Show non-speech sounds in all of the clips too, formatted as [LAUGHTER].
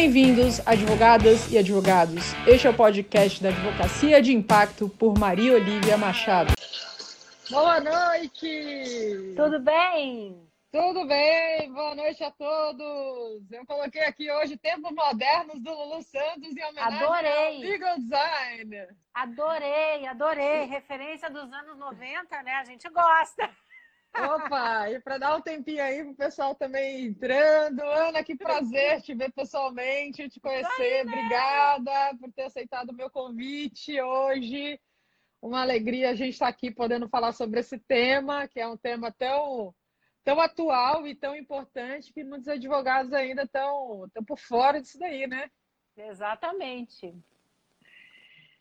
Bem-vindos, advogadas e advogados. Este é o podcast da Advocacia de Impacto por Maria Olivia Machado. Boa noite! Tudo bem? Tudo bem, boa noite a todos. Eu coloquei aqui hoje Tempos Modernos do Lulu Santos em homenagem adorei. ao Legal Design. Adorei, adorei. Referência dos anos 90, né? A gente gosta. Opa, e para dar um tempinho aí pro pessoal também entrando. Ana, que prazer te ver pessoalmente, te conhecer. Né? Obrigada por ter aceitado o meu convite hoje. Uma alegria a gente estar aqui podendo falar sobre esse tema, que é um tema tão tão atual e tão importante que muitos advogados ainda estão, estão por fora disso daí, né? Exatamente.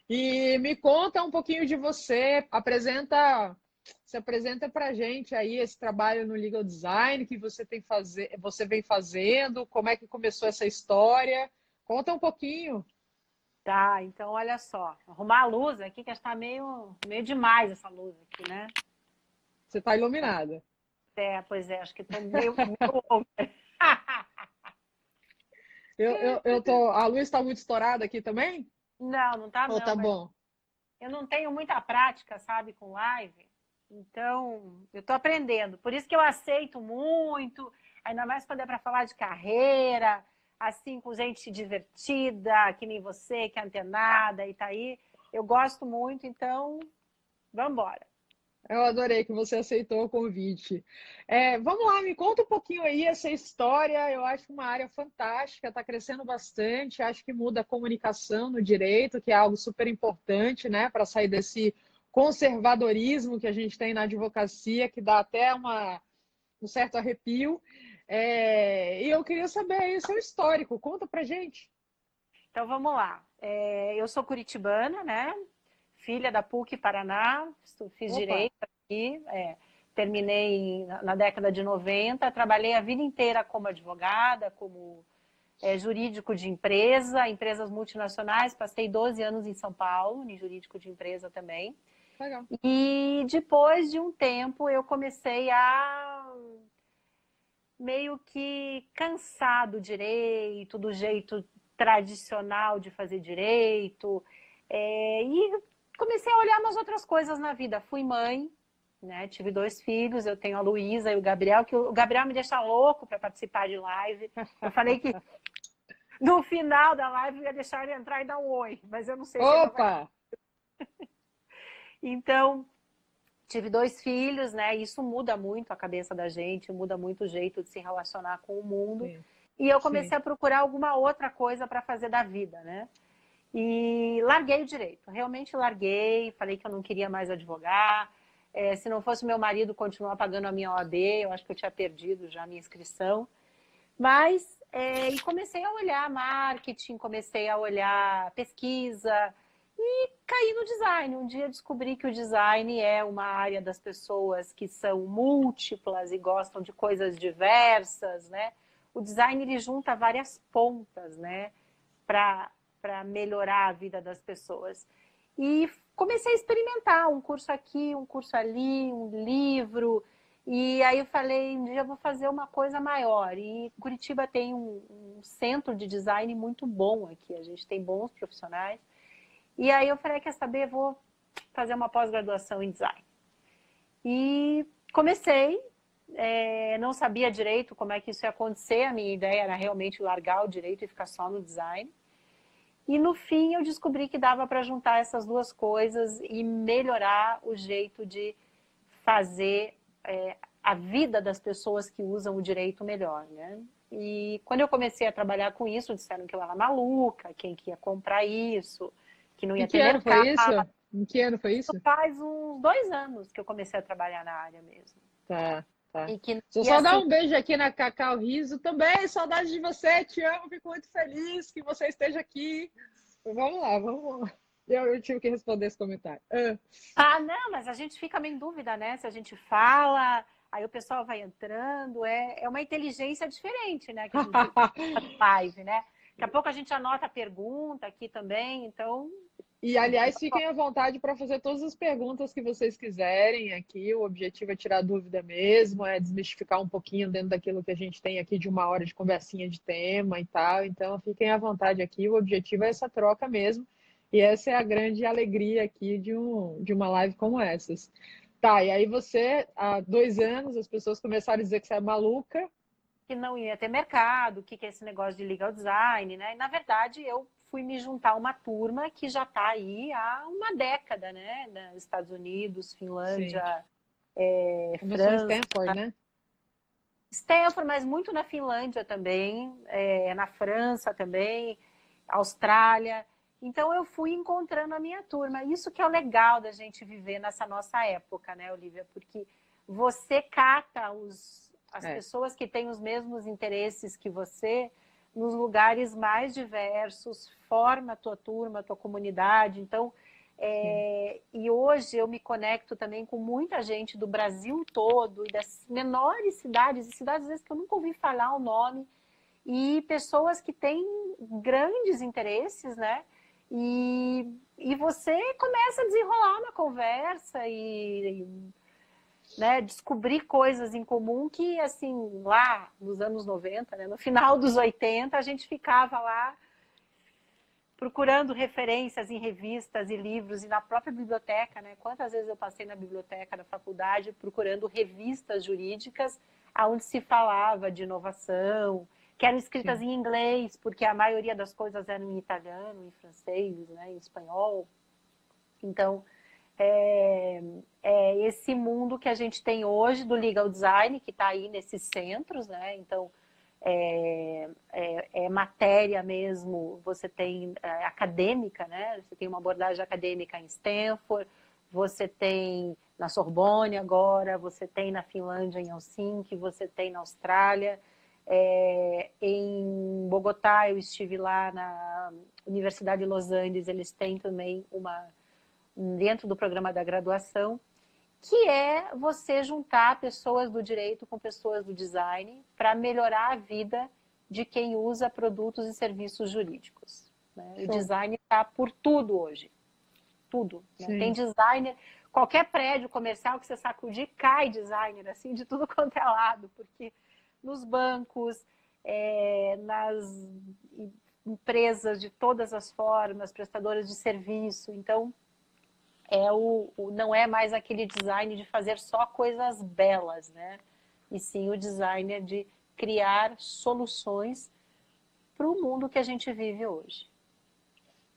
E me conta um pouquinho de você, apresenta, se apresenta para a gente aí esse trabalho no legal design que você tem fazer, você vem fazendo, como é que começou essa história? Conta um pouquinho. Tá, então olha só, arrumar a luz aqui que está meio, meio demais essa luz aqui, né? Você está iluminada. É, pois é, acho que estou meio. [LAUGHS] eu, eu, eu tô. A luz está muito estourada aqui também? Não, não está Ou não. tá bom? Eu não tenho muita prática, sabe, com live. Então, eu estou aprendendo. Por isso que eu aceito muito, ainda mais quando é para falar de carreira, assim, com gente divertida, que nem você, que é antenada e tá aí. Eu gosto muito, então, vamos embora. Eu adorei que você aceitou o convite. É, vamos lá, me conta um pouquinho aí essa história. Eu acho uma área fantástica, está crescendo bastante. Acho que muda a comunicação no direito, que é algo super importante, né, para sair desse conservadorismo que a gente tem na advocacia, que dá até uma, um certo arrepio. É, e eu queria saber o seu histórico. Conta para gente. Então vamos lá. É, eu sou curitibana, né? filha da PUC Paraná, fiz Opa. direito aqui, é, terminei na década de 90, trabalhei a vida inteira como advogada, como é, jurídico de empresa, empresas multinacionais, passei 12 anos em São Paulo, em jurídico de empresa também. Legal. E depois de um tempo eu comecei a meio que cansar do direito, do jeito tradicional de fazer direito, é, e comecei a olhar umas outras coisas na vida. Fui mãe, né? Tive dois filhos, eu tenho a Luísa e o Gabriel, que o Gabriel me deixa louco para participar de live. Eu falei que no final da live eu ia deixar ele entrar e dar um oi, mas eu não sei Opa! [LAUGHS] se Então, tive dois filhos, né? Isso muda muito a cabeça da gente, muda muito o jeito de se relacionar com o mundo. Sim. E eu comecei Sim. a procurar alguma outra coisa para fazer da vida, né? E larguei o direito, realmente larguei, falei que eu não queria mais advogar. É, se não fosse meu marido continuar pagando a minha OAB, eu acho que eu tinha perdido já a minha inscrição. Mas, é, e comecei a olhar marketing, comecei a olhar pesquisa e caí no design. Um dia descobri que o design é uma área das pessoas que são múltiplas e gostam de coisas diversas, né? O design ele junta várias pontas, né? Para melhorar a vida das pessoas. E comecei a experimentar um curso aqui, um curso ali, um livro. E aí eu falei, um dia eu vou fazer uma coisa maior. E Curitiba tem um, um, centro de design muito bom aqui. A gente tem bons profissionais. E aí eu falei, quer saber, vou fazer uma pós-graduação em design. E comecei, é, não sabia direito como é que isso ia acontecer. A minha ideia era realmente largar o direito e ficar só no design. E no fim eu descobri que dava para juntar essas duas coisas e melhorar o jeito de fazer é, a vida das pessoas que usam o direito melhor, né? E quando eu comecei a trabalhar com isso, disseram que eu era maluca, quem que ia comprar isso, que não ia em que ter ano foi isso? Em que ano foi isso? Faz uns dois anos que eu comecei a trabalhar na área mesmo. Tá. Tá. E que, Só, e só assim... dar um beijo aqui na Cacau Riso também. Saudade de você, te amo, fico muito feliz que você esteja aqui. Vamos lá, vamos lá. Eu, eu tive que responder esse comentário. Ah. ah, não, mas a gente fica meio em dúvida, né? Se a gente fala, aí o pessoal vai entrando, é, é uma inteligência diferente, né? Que a gente [LAUGHS] live, né? Daqui a pouco a gente anota a pergunta aqui também, então E, aliás, fiquem à vontade para fazer todas as perguntas que vocês quiserem aqui. O objetivo é tirar dúvida mesmo, é desmistificar um pouquinho dentro daquilo que a gente tem aqui de uma hora de conversinha de tema e tal. Então, fiquem à vontade aqui. O objetivo é essa troca mesmo. E essa é a grande alegria aqui de, um, de uma live como essas. Tá, e aí você, há dois anos, as pessoas começaram a dizer que você é maluca. Que não ia ter mercado, o que, que é esse negócio de legal design, né? E, na verdade, eu fui me juntar a uma turma que já está aí há uma década, né? Nos Estados Unidos, Finlândia, é, França. Stanford, né? Stanford, mas muito na Finlândia também, é, na França também, Austrália. Então eu fui encontrando a minha turma. Isso que é o legal da gente viver nessa nossa época, né, Olivia? Porque você cata os, as é. pessoas que têm os mesmos interesses que você nos lugares mais diversos, forma a tua turma, a tua comunidade. Então, é, e hoje eu me conecto também com muita gente do Brasil todo e das menores cidades, e cidades às vezes que eu nunca ouvi falar o nome, e pessoas que têm grandes interesses, né? E, e você começa a desenrolar uma conversa e, e né, descobrir coisas em comum que, assim, lá nos anos 90, né, no final dos 80, a gente ficava lá procurando referências em revistas e livros e na própria biblioteca, né? Quantas vezes eu passei na biblioteca da faculdade procurando revistas jurídicas onde se falava de inovação, que eram escritas Sim. em inglês, porque a maioria das coisas eram em italiano, em francês, né, em espanhol. Então, é, esse mundo que a gente tem hoje do legal design, que está aí nesses centros, né? Então, é, é, é matéria mesmo, você tem é, acadêmica, né? Você tem uma abordagem acadêmica em Stanford, você tem na Sorbonne agora, você tem na Finlândia, em Helsinki, você tem na Austrália. É, em Bogotá, eu estive lá na Universidade de Los Angeles, eles têm também uma dentro do programa da graduação, que é você juntar pessoas do direito com pessoas do design para melhorar a vida de quem usa produtos e serviços jurídicos. Né? O design está por tudo hoje. Tudo. Né? Tem designer, qualquer prédio comercial que você sacudir, cai designer, assim, de tudo quanto é lado, porque nos bancos, é, nas empresas de todas as formas, prestadoras de serviço. Então, é o, o, não é mais aquele design de fazer só coisas belas, né? E sim o designer de criar soluções para o mundo que a gente vive hoje.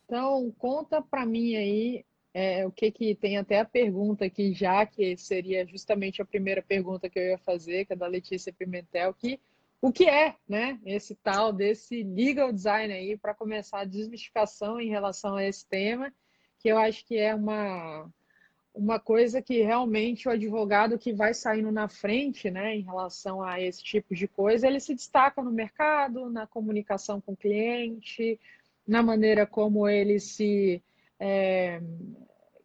Então, conta para mim aí é, o que que tem até a pergunta aqui já, que seria justamente a primeira pergunta que eu ia fazer, que é da Letícia Pimentel, que o que é, né, esse tal desse legal design aí, para começar a desmistificação em relação a esse tema que eu acho que é uma, uma coisa que realmente o advogado que vai saindo na frente, né, em relação a esse tipo de coisa, ele se destaca no mercado, na comunicação com o cliente, na maneira como ele se. É,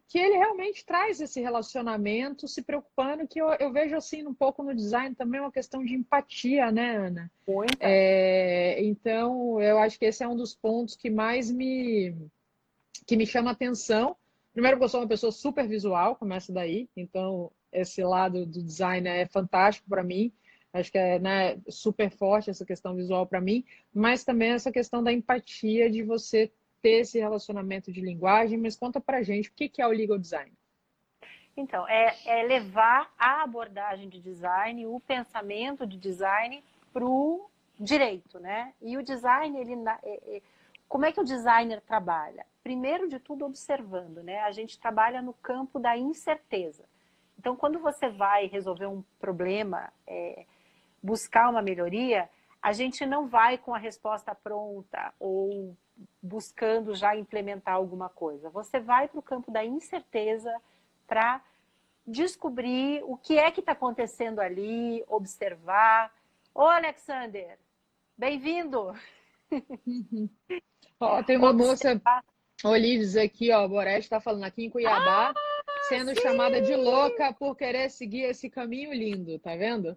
que ele realmente traz esse relacionamento, se preocupando, que eu, eu, vejo assim um pouco no design também uma questão de empatia, né, Ana? Muito. É, então, eu acho que esse é um dos pontos que mais me que me chama atenção. Primeiro, porque eu sou uma pessoa super visual, começa daí, então esse lado do design é fantástico para mim. Acho que é né, super forte essa questão visual para mim, mas também essa questão da empatia de você ter esse relacionamento de linguagem. Mas conta para gente o que é o legal design. Então, é, é levar a abordagem de design, o pensamento de design para o direito, né? E o design, ele, é, é, como é que o designer trabalha? Primeiro de tudo observando, né? A gente trabalha no campo da incerteza. Então, quando você vai resolver um problema, é, buscar uma melhoria, a gente não vai com a resposta pronta ou buscando já implementar alguma coisa. Você vai para o campo da incerteza para descobrir o que é que está acontecendo ali, observar. Ô, Alexander, bem-vindo! Oh, tem uma moça Olives aqui, ó, Boreste está falando aqui em Cuiabá, ah, sendo sim. chamada de louca por querer seguir esse caminho lindo, tá vendo?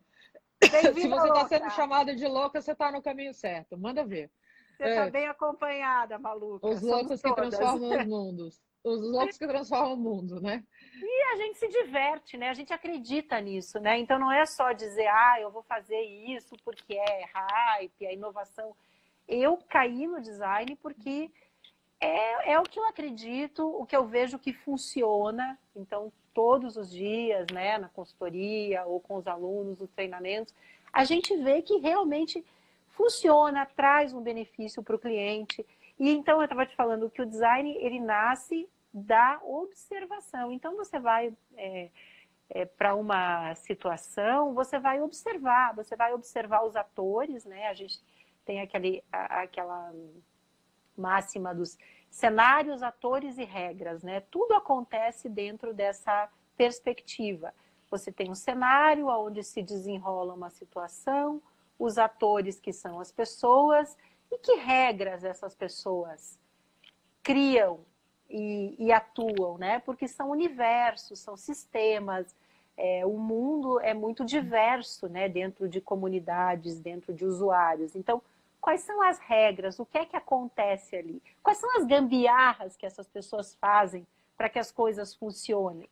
[LAUGHS] Se você está sendo chamada de louca, você está no caminho certo. Manda ver. Você está é. bem acompanhada, maluca. Os loucos que transformam os [LAUGHS] mundos. Os loucos que transformam o mundo, né? E a gente se diverte, né? A gente acredita nisso, né? Então não é só dizer, ah, eu vou fazer isso porque é hype, é inovação. Eu caí no design porque é, é o que eu acredito, o que eu vejo que funciona. Então, todos os dias, né, na consultoria ou com os alunos, nos treinamentos, a gente vê que realmente funciona, traz um benefício para o cliente. E então eu estava te falando que o design ele nasce da observação. Então você vai é, é, para uma situação, você vai observar, você vai observar os atores, né? A gente tem aquele, a, aquela máxima dos cenários, atores e regras, né? Tudo acontece dentro dessa perspectiva. Você tem um cenário onde se desenrola uma situação, os atores que são as pessoas e que regras essas pessoas criam e, e atuam, né? Porque são universos, são sistemas. É, o mundo é muito diverso, né? Dentro de comunidades, dentro de usuários. Então, quais são as regras? O que é que acontece ali? Quais são as gambiarras que essas pessoas fazem para que as coisas funcionem?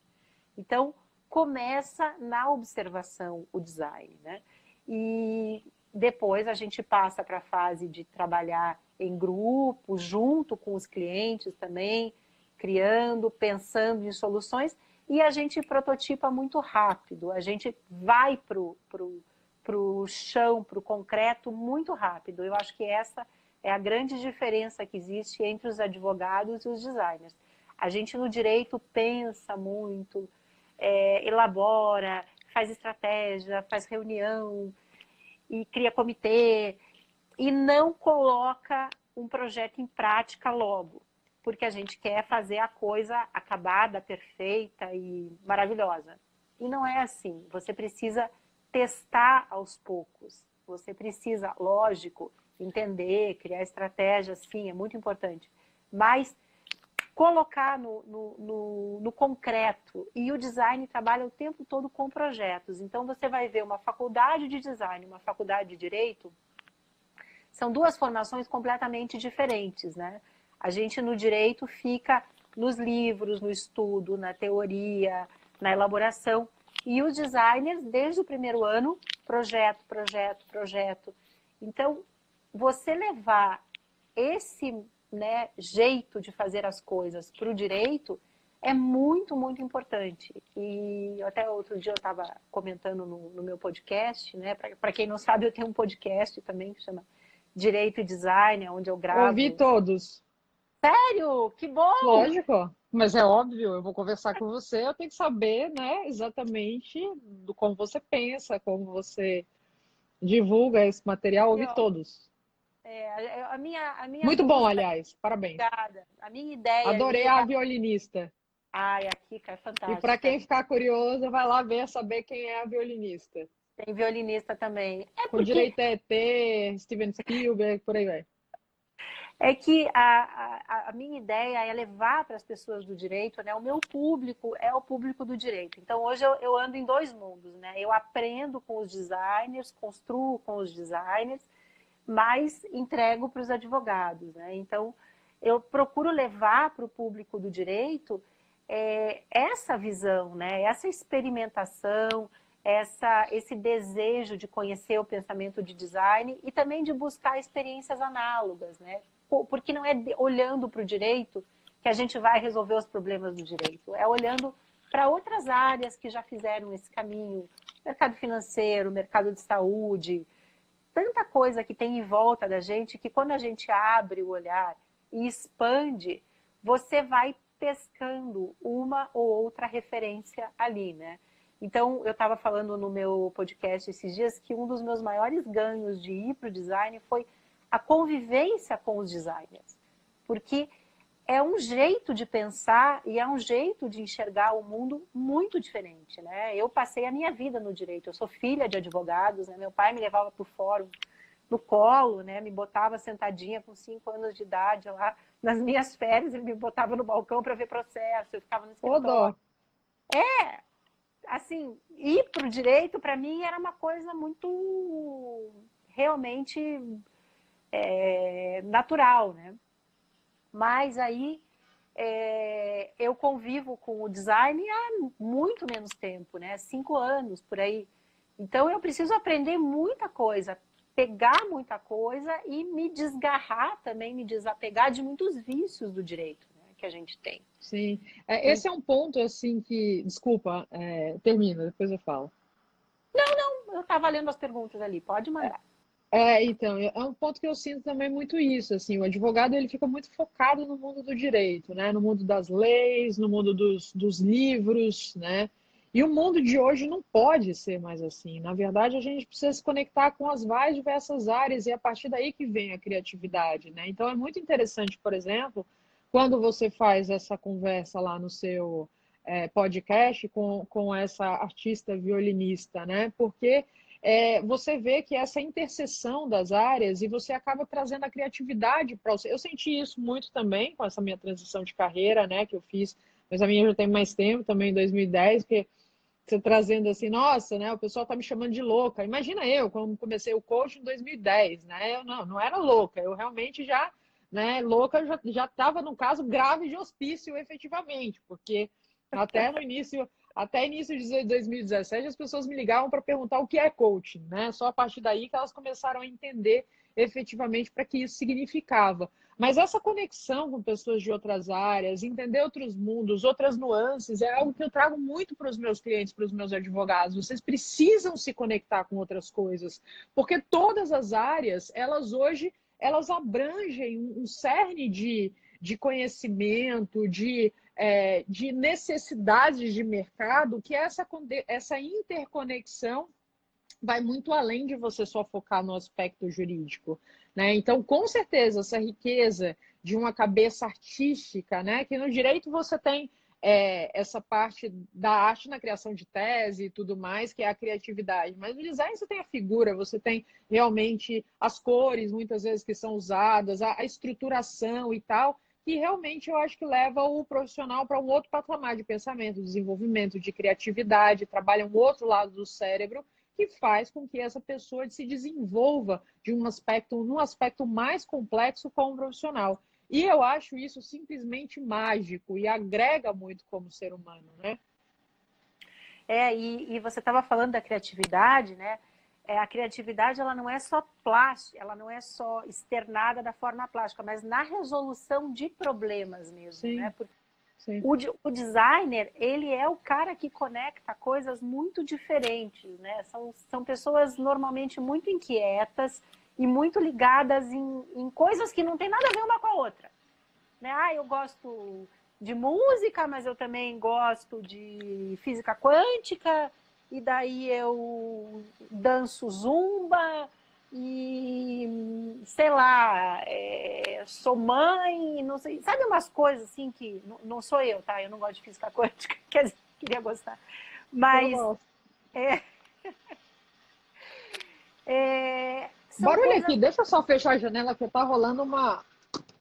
Então, começa na observação o design, né? E depois a gente passa para a fase de trabalhar em grupo, junto com os clientes também, criando, pensando em soluções, e a gente prototipa muito rápido, a gente vai para o pro, pro chão, para o concreto muito rápido. Eu acho que essa é a grande diferença que existe entre os advogados e os designers. A gente no direito pensa muito, é, elabora, faz estratégia, faz reunião e cria comitê e não coloca um projeto em prática logo, porque a gente quer fazer a coisa acabada, perfeita e maravilhosa. E não é assim. Você precisa testar aos poucos. Você precisa, lógico, entender, criar estratégias, sim, é muito importante. Mas colocar no, no, no, no, concreto. E o design trabalha o tempo todo com projetos. Então, você vai ver uma faculdade de design, uma faculdade de direito, são duas formações completamente diferentes, né? A gente no direito fica nos livros, no estudo, na teoria, na elaboração. E os designers, desde o primeiro ano, projeto, projeto, projeto. Então, você levar esse né, jeito de fazer as coisas para o direito é muito, muito importante. E até outro dia eu estava comentando no, no, meu podcast, né? Para quem não sabe, eu tenho um podcast também que chama Direito e Design, onde eu gravo. Ouvi todos. Sério? Que bom! Lógico, mas é óbvio, eu vou conversar com você, eu tenho que saber, né, exatamente do como você pensa, como você divulga esse material, ouvi todos. É, a minha, a minha Muito bom, aliás. Parabéns. Obrigada. A minha ideia. Adorei a violinista. Ai, a Kika é fantástica. E para quem ficar curioso, vai lá ver, saber quem é a violinista. Tem violinista também. É porque... Com direito a ET, Steven Spielberg, por aí vai. É que a, a, a minha ideia é levar para as pessoas do direito, né? O meu público é o público do direito. Então, hoje eu, eu ando em dois mundos, né? Eu aprendo com os designers, construo com os designers, mas entrego para os advogados. Né? Então, eu procuro levar para o público do direito é, essa visão, né? essa experimentação, essa, esse desejo de conhecer o pensamento de design e também de buscar experiências análogas, né? Porque não é olhando para o direito que a gente vai resolver os problemas do direito, é olhando para outras áreas que já fizeram esse caminho, mercado financeiro, mercado de saúde, tanta coisa que tem em volta da gente que quando a gente abre o olhar e expande, você vai pescando uma ou outra referência ali, né? Então, eu estava falando no meu podcast esses dias que um dos meus maiores ganhos de ir para o design foi a convivência com os designers. Porque é um jeito de pensar e é um jeito de enxergar o mundo muito diferente, né? Eu passei a minha vida no direito, eu sou filha de advogados, né? Meu pai me levava para o fórum no colo, né? Me botava sentadinha com cinco anos de idade lá nas minhas férias, ele me botava no balcão para ver processo, eu ficava no escritório. É, assim, ir para o direito para mim era uma coisa muito realmente é, natural, né? Mas aí é, eu convivo com o design há muito menos tempo, né? Cinco anos por aí. Então eu preciso aprender muita coisa, pegar muita coisa e me desgarrar também, me desapegar de muitos vícios do direito né, que a gente tem. Sim, é, esse é um ponto assim que, desculpa, é, termina, depois eu falo. Não, não, eu estava lendo as perguntas ali, pode mandar. É, então, é um ponto que eu sinto também muito isso, assim, o advogado ele fica muito focado no mundo do direito, né, no mundo das leis, no mundo dos, dos livros, né, e o mundo de hoje não pode ser mais assim. Na verdade, a gente precisa se conectar com as mais diversas áreas e é a partir daí que vem a criatividade, né? Então é muito interessante, por exemplo, quando você faz essa conversa lá no seu é, podcast com, com essa artista violinista, né? Porque é, você vê que essa interseção das áreas e você acaba trazendo a criatividade para você. Eu senti isso muito também com essa minha transição de carreira, né? Que eu fiz, mas a minha já tem mais tempo, também em 2010, porque você trazendo assim, nossa, né? O pessoal tá me chamando de louca. Imagina eu, quando comecei o coach em 2010, né? Eu não, não era louca, eu realmente já, né? Louca já já estava num caso grave de hospício, efetivamente, porque até no início, até início de 2017, as pessoas me ligavam para perguntar o que é coaching, né? Só a partir daí que elas começaram a entender efetivamente para que isso significava. Mas essa conexão com pessoas de outras áreas, entender outros mundos, outras nuances, é algo que eu trago muito para os meus clientes, para os meus advogados. Vocês precisam se conectar com outras coisas, porque todas as áreas, elas hoje, elas abrangem um cerne de, de conhecimento, de, é, de necessidades de mercado, que essa, essa interconexão vai muito além de você só focar no aspecto jurídico. Né? Então, com certeza, essa riqueza de uma cabeça artística, né? que no direito você tem é, essa parte da arte na criação de tese e tudo mais, que é a criatividade. Mas no design você tem a figura, você tem realmente as cores, muitas vezes, que são usadas, a, a estruturação e tal, que realmente eu acho que leva o profissional para um outro patamar de pensamento, desenvolvimento, de criatividade, trabalha um outro lado do cérebro que faz com que essa pessoa se desenvolva de um aspecto, num aspecto mais complexo como profissional. E eu acho isso simplesmente mágico e agrega muito como ser humano, né? É, e, e você estava falando da criatividade, né? É, a criatividade ela não é só plástica, ela não é só externada da forma plástica, mas na resolução de problemas mesmo, Sim. né? Porque o, o, designer, ele é o cara que conecta coisas muito diferentes, né? São, são pessoas normalmente muito inquietas e muito ligadas em, em coisas que não tem nada a ver uma com a outra. Né? Ah, eu gosto de música, mas eu também gosto de física quântica, e daí eu danço zumba, e sei lá, é, sou mãe, não sei, sabe umas coisas assim que não, não, sou eu, tá? Eu não gosto de física [LAUGHS] quântica, quer dizer, queria gostar, mas é, [LAUGHS] é, barulho coisas... aqui, deixa eu só fechar a janela que tá rolando uma um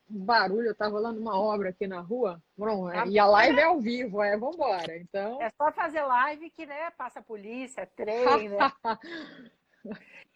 barulho, tá rolando uma obra aqui na rua. Bom, é, e a live é ao vivo, é, vambora. Então. É só fazer live que, né, passa a polícia, trem, né? [LAUGHS]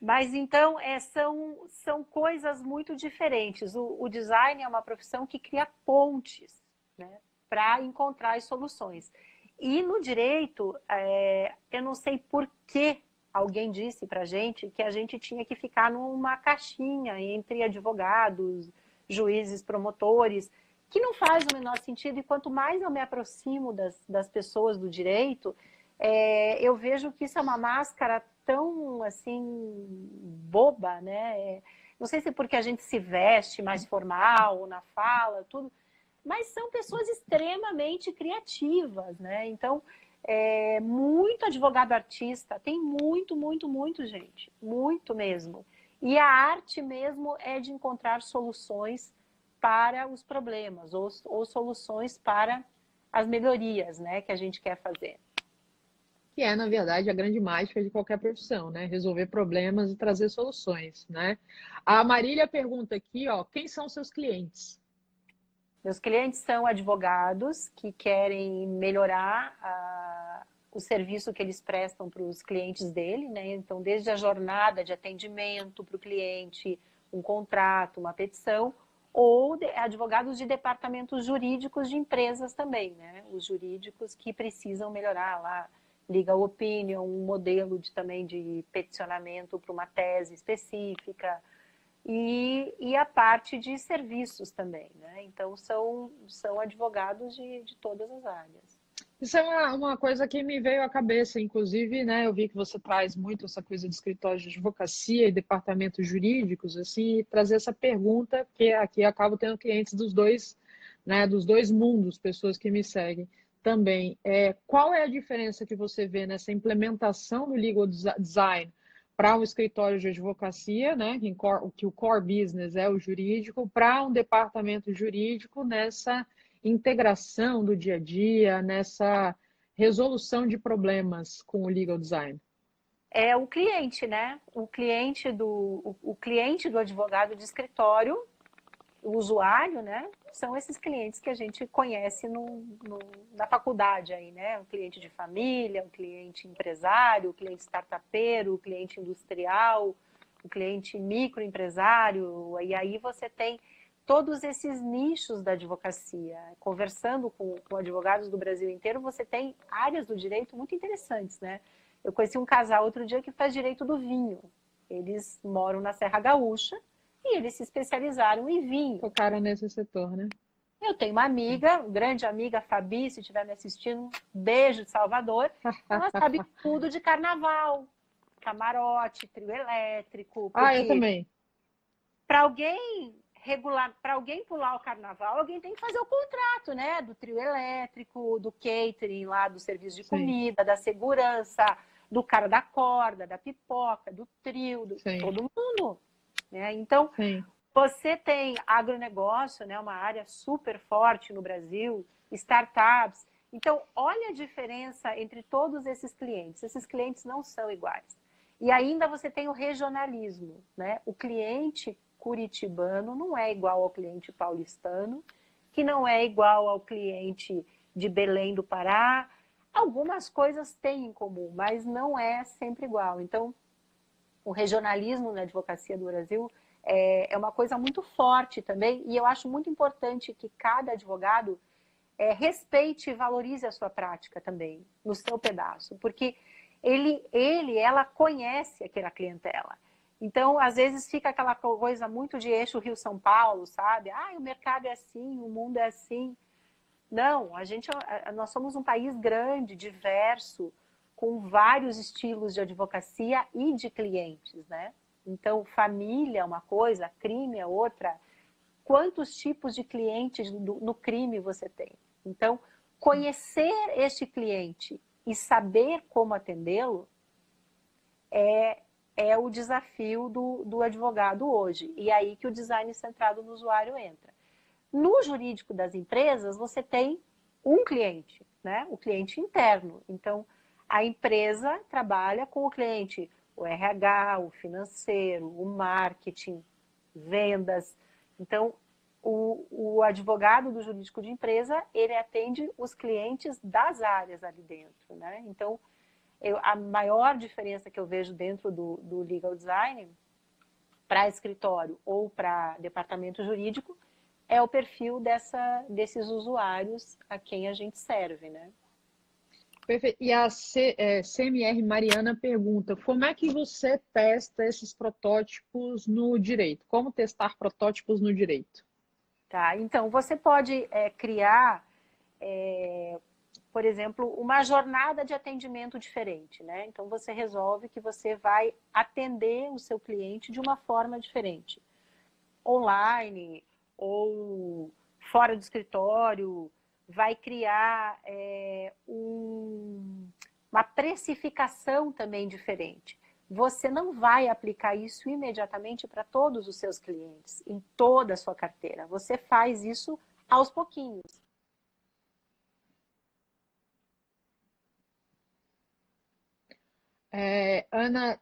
Mas então é, são, são coisas muito diferentes. O, o, design é uma profissão que cria pontes né, para encontrar as soluções. E no direito, é, eu não sei por que alguém disse para a gente que a gente tinha que ficar numa caixinha entre advogados, juízes, promotores, que não faz o menor sentido. E quanto mais eu me aproximo das, das pessoas do direito, é, eu vejo que isso é uma máscara tão assim boba, né? É, não sei se é porque a gente se veste mais formal na fala, tudo, mas são pessoas extremamente criativas, né? Então, é, muito advogado artista, tem muito, muito, muito gente, muito mesmo. E a arte mesmo é de encontrar soluções para os problemas ou, ou soluções para as melhorias, né, que a gente quer fazer que é, na verdade, a grande mágica de qualquer profissão, né? Resolver problemas e trazer soluções, né? A Marília pergunta aqui, ó, quem são seus clientes? Meus clientes são advogados que querem melhorar a, o serviço que eles prestam para os clientes dele, né? Então, desde a jornada de atendimento para o cliente, um contrato, uma petição, ou de, advogados de departamentos jurídicos de empresas também, né? Os jurídicos que precisam melhorar lá, legal opinion, um modelo de, também de peticionamento para uma tese específica, e, e, a parte de serviços também, né? Então, são, são advogados de, de todas as áreas. Isso é uma, uma coisa que me veio à cabeça, inclusive, né? Eu vi que você traz muito essa coisa de escritório de advocacia e departamentos jurídicos, assim, e trazer essa pergunta, que aqui acabo tendo clientes dos dois, né, dos dois mundos, pessoas que me seguem também. É, qual é a diferença que você vê nessa implementação do legal design para um escritório de advocacia, né, que o core business é o jurídico, para um departamento jurídico nessa integração do dia a dia, nessa resolução de problemas com o legal design? É o cliente, né? O cliente do, o, o cliente do advogado de escritório, o usuário, né? São esses clientes que a gente conhece no, no, na faculdade aí, né? O cliente de família, o cliente empresário, o cliente startupeiro, o cliente industrial, o cliente microempresário, e aí você tem todos esses nichos da advocacia. Conversando com, com, advogados do Brasil inteiro, você tem áreas do direito muito interessantes, né? Eu conheci um casal outro dia que faz direito do vinho. Eles moram na Serra Gaúcha e eles se especializaram em vinho. Focaram nesse setor, né? Eu tenho uma amiga, grande amiga, Fabi, se estiver me assistindo, beijo de Salvador. Ela sabe [LAUGHS] tudo de carnaval, camarote, trio elétrico. Ah, eu também. Para alguém regular, para alguém pular o carnaval, alguém tem que fazer o contrato, né? Do trio elétrico, do catering lá, do serviço de comida, Sim. da segurança, do cara da corda, da pipoca, do trio, do Sim. todo mundo. Né? Então, Sim. você tem agronegócio, né? Uma área super forte no Brasil, startups. Então, olha a diferença entre todos esses clientes. Esses clientes não são iguais. E ainda você tem o regionalismo, né? O cliente curitibano não é igual ao cliente paulistano, que não é igual ao cliente de Belém do Pará. Algumas coisas têm em comum, mas não é sempre igual. Então, o regionalismo na advocacia do Brasil é, é uma coisa muito forte também, e eu acho muito importante que cada advogado é, respeite e valorize a sua prática também, no seu pedaço, porque ele, ele, ela conhece aquela clientela. Então, às vezes fica aquela coisa muito de eixo Rio-São Paulo, sabe? Ah, o mercado é assim, o mundo é assim. Não, a gente, nós somos um país grande, diverso, com vários estilos de advocacia e de clientes, né? Então, família é uma coisa, crime é outra. Quantos tipos de clientes no crime você tem? Então, conhecer este cliente e saber como atendê-lo é, é o desafio do, do advogado hoje. E é aí que o design centrado no usuário entra. No jurídico das empresas, você tem um cliente, né? o cliente interno. Então, a empresa trabalha com o cliente, o RH, o financeiro, o marketing, vendas. Então, o, o advogado do jurídico de empresa, ele atende os clientes das áreas ali dentro. Né? Então, eu, a maior diferença que eu vejo dentro do, do legal design para escritório ou para departamento jurídico é o perfil dessa, desses usuários a quem a gente serve, né? Perfeito. E a C, é, CMR Mariana pergunta: como é que você testa esses protótipos no direito? Como testar protótipos no direito? Tá, então você pode é, criar é, por exemplo, uma jornada de atendimento diferente, né? Então você resolve que você vai atender o seu cliente de uma forma diferente, online ou fora do escritório, vai criar é, um, uma precificação também diferente. Você não vai aplicar isso imediatamente para todos os seus clientes, em toda a sua carteira. Você faz isso aos pouquinhos. É, Ana,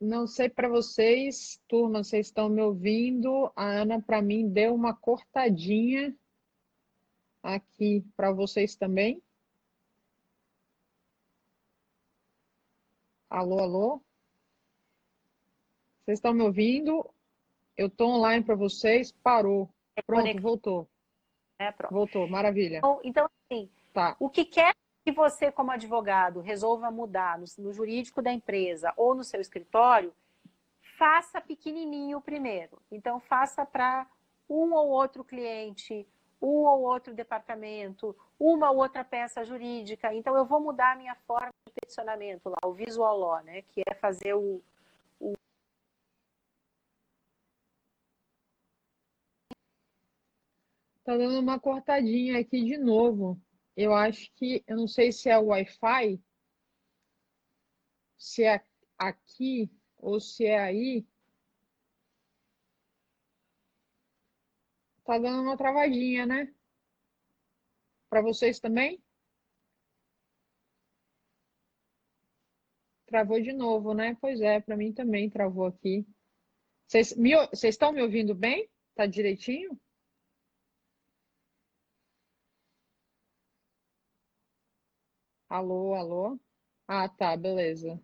não sei para vocês, turma, vocês estão me ouvindo? A Ana, para mim, deu uma cortadinha aqui para vocês também. Alô, alô? Vocês estão me ouvindo? Eu estou online para vocês. Parou. Pronto, voltou. É, pronto. Voltou, maravilha. Então, então assim, tá. o que quer que você, como advogado, resolva mudar no, no jurídico da empresa ou no seu escritório, faça pequenininho primeiro. Então, faça para um ou outro cliente, um ou outro departamento, uma ou outra peça jurídica. Então, eu vou mudar a minha forma de peticionamento lá, o visual law, né, que é fazer o, o... Tá dando uma cortadinha aqui de novo. Eu acho que, eu não sei se é o Wi-Fi, se é aqui ou se é aí. Tá dando uma travadinha, né? Para vocês também? Travou de novo, né? Pois é, para mim também travou aqui. Vocês, me, estão me ouvindo bem? Tá direitinho? Alô, alô? Ah, tá, beleza.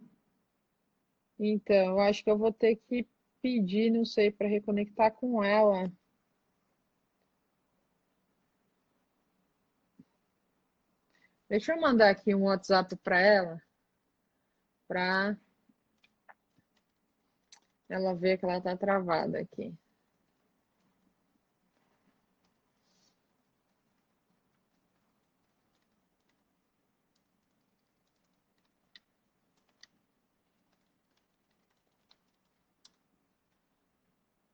Então, eu acho que eu vou ter que pedir, não sei, para reconectar com ela. Deixa eu mandar aqui um WhatsApp para ela, para ela ver que ela está travada aqui.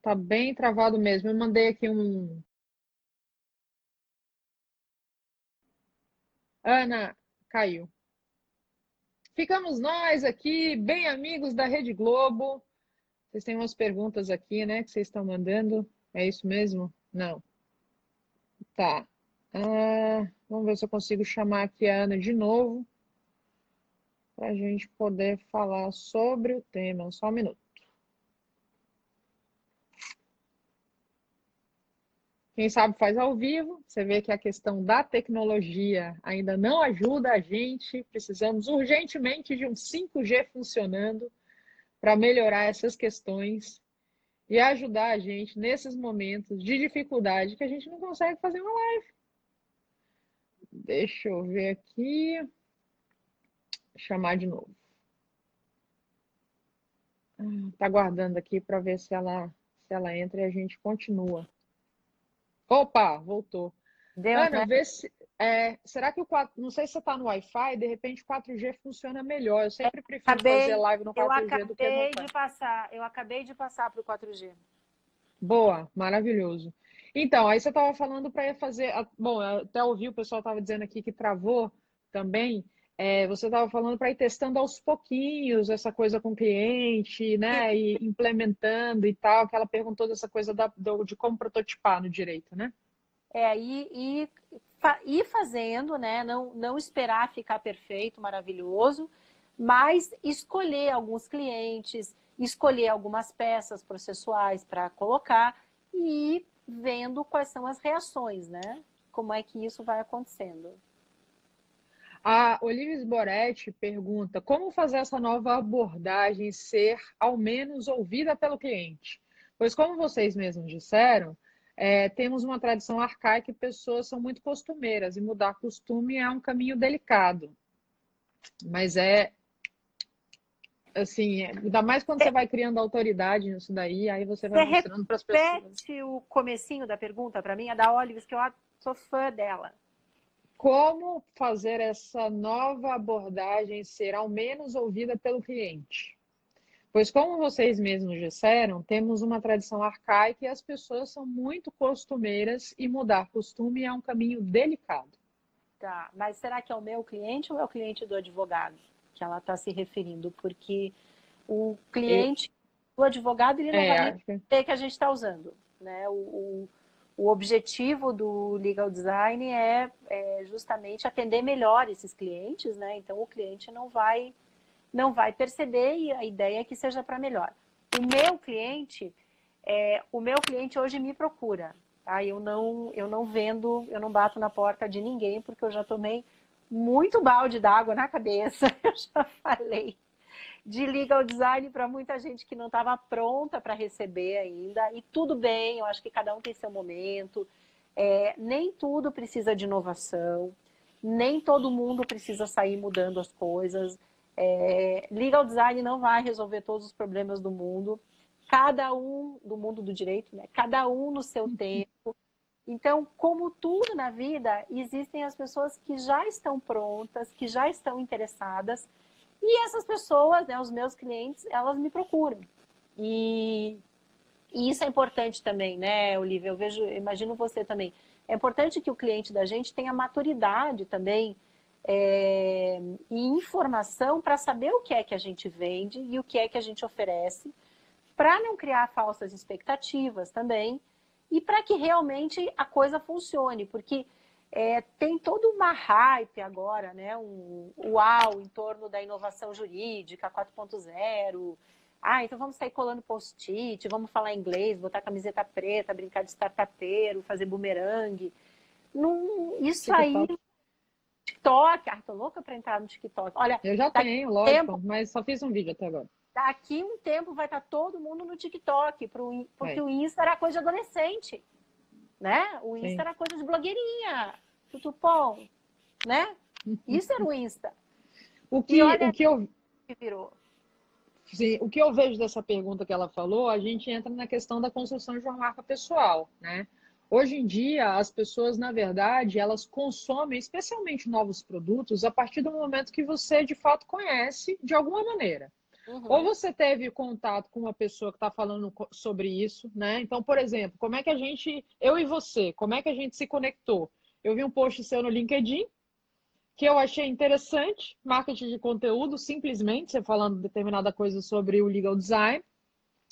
Tá bem travado mesmo. Eu mandei aqui um. Ana, caiu. Ficamos nós aqui, bem amigos da Rede Globo. Vocês têm umas perguntas aqui, né, que vocês estão mandando. É isso mesmo? Não. Tá. Ah, vamos ver se eu consigo chamar aqui a Ana de novo. Para a gente poder falar sobre o tema. Só um minuto. Quem sabe faz ao vivo. Você vê que a questão da tecnologia ainda não ajuda a gente. Precisamos urgentemente de um 5G funcionando para melhorar essas questões e ajudar a gente nesses momentos de dificuldade que a gente não consegue fazer uma live. Deixa eu ver aqui. Chamar de novo. Tá guardando aqui para ver se ela se ela entra e a gente continua. Opa, voltou. Deu, Ana, né? vê se, é, será que o 4, não sei se você está no Wi-Fi, de repente o 4G funciona melhor. Eu sempre prefiro acabei, fazer live no 4G do que no de passar, Eu acabei de passar para o 4G. Boa, maravilhoso. Então, aí você estava falando para fazer. Bom, até ouvi o pessoal estava dizendo aqui que travou também. É, você estava falando para ir testando aos pouquinhos essa coisa com o cliente, né? E implementando e tal, que ela perguntou dessa coisa da, do, de como prototipar no direito, né? É, e, e ir fazendo, né? Não, não esperar ficar perfeito, maravilhoso, mas escolher alguns clientes, escolher algumas peças processuais para colocar e ir vendo quais são as reações, né? Como é que isso vai acontecendo. A Olivia Boretti pergunta como fazer essa nova abordagem ser ao menos ouvida pelo cliente. Pois, como vocês mesmos disseram, é, temos uma tradição arcaica e pessoas são muito costumeiras, e mudar costume é um caminho delicado. Mas é assim, é, ainda mais quando você vai criando autoridade nisso daí, aí você vai você mostrando para as pessoas. Repete o comecinho da pergunta para mim, a da Olivia, que eu sou fã dela como fazer essa nova abordagem ser ao menos ouvida pelo cliente? Pois, como vocês mesmos disseram, temos uma tradição arcaica e as pessoas são muito costumeiras e mudar costume é um caminho delicado. Tá, mas será que é o meu cliente ou é o cliente do advogado que ela está se referindo? Porque o cliente do advogado ele não é, vai ter que a gente está usando, né? O, o o objetivo do legal design é, é, justamente atender melhor esses clientes, né? Então o cliente não vai não vai perceber e a ideia é que seja para melhor. O meu cliente, é, o meu cliente hoje me procura, tá? Eu não eu não vendo, eu não bato na porta de ninguém porque eu já tomei muito balde d'água na cabeça, [LAUGHS] eu já falei de legal design para muita gente que não estava pronta para receber ainda. E tudo bem, eu acho que cada um tem seu momento. É, nem tudo precisa de inovação, nem todo mundo precisa sair mudando as coisas. É, legal design não vai resolver todos os problemas do mundo. Cada um do mundo do direito, né? Cada um no seu uhum. tempo. Então, como tudo na vida, existem as pessoas que já estão prontas, que já estão interessadas, e essas pessoas, né, os meus clientes, elas me procuram. E, e isso é importante também, né, Olivia? Eu vejo, imagino você também. É importante que o cliente da gente tenha maturidade também é, e informação para saber o que é que a gente vende e o que é que a gente oferece, para não criar falsas expectativas também e para que realmente a coisa funcione, porque é, tem toda uma hype agora, né? Um uau em torno da inovação jurídica 4.0. Ah, então vamos sair colando post-it, vamos falar inglês, botar camiseta preta, brincar de startupeiro, fazer bumerangue. Não, isso aí. TikTok, ah, tô louca para entrar no TikTok. Olha, eu já tenho, lógico, tempo, mas só fiz um vídeo até agora. Daqui um tempo vai estar tá todo mundo no TikTok, porque é. o Insta era coisa de adolescente, né? O Insta Sim. era coisa de blogueirinha tutupom, né? Isso era o Insta. O que, o que eu virou. Sim, o que eu vejo dessa pergunta que ela falou, a gente entra na questão da construção de uma marca pessoal, né? Hoje em dia, as pessoas, na verdade, elas consomem especialmente novos produtos a partir do momento que você, de fato, conhece de alguma maneira. Uhum. Ou você teve contato com uma pessoa que está falando sobre isso, né? Então, por exemplo, como é que a gente, eu e você, como é que a gente se conectou? Eu vi um post seu no LinkedIn que eu achei interessante, marketing de conteúdo, simplesmente, você falando determinada coisa sobre o legal design.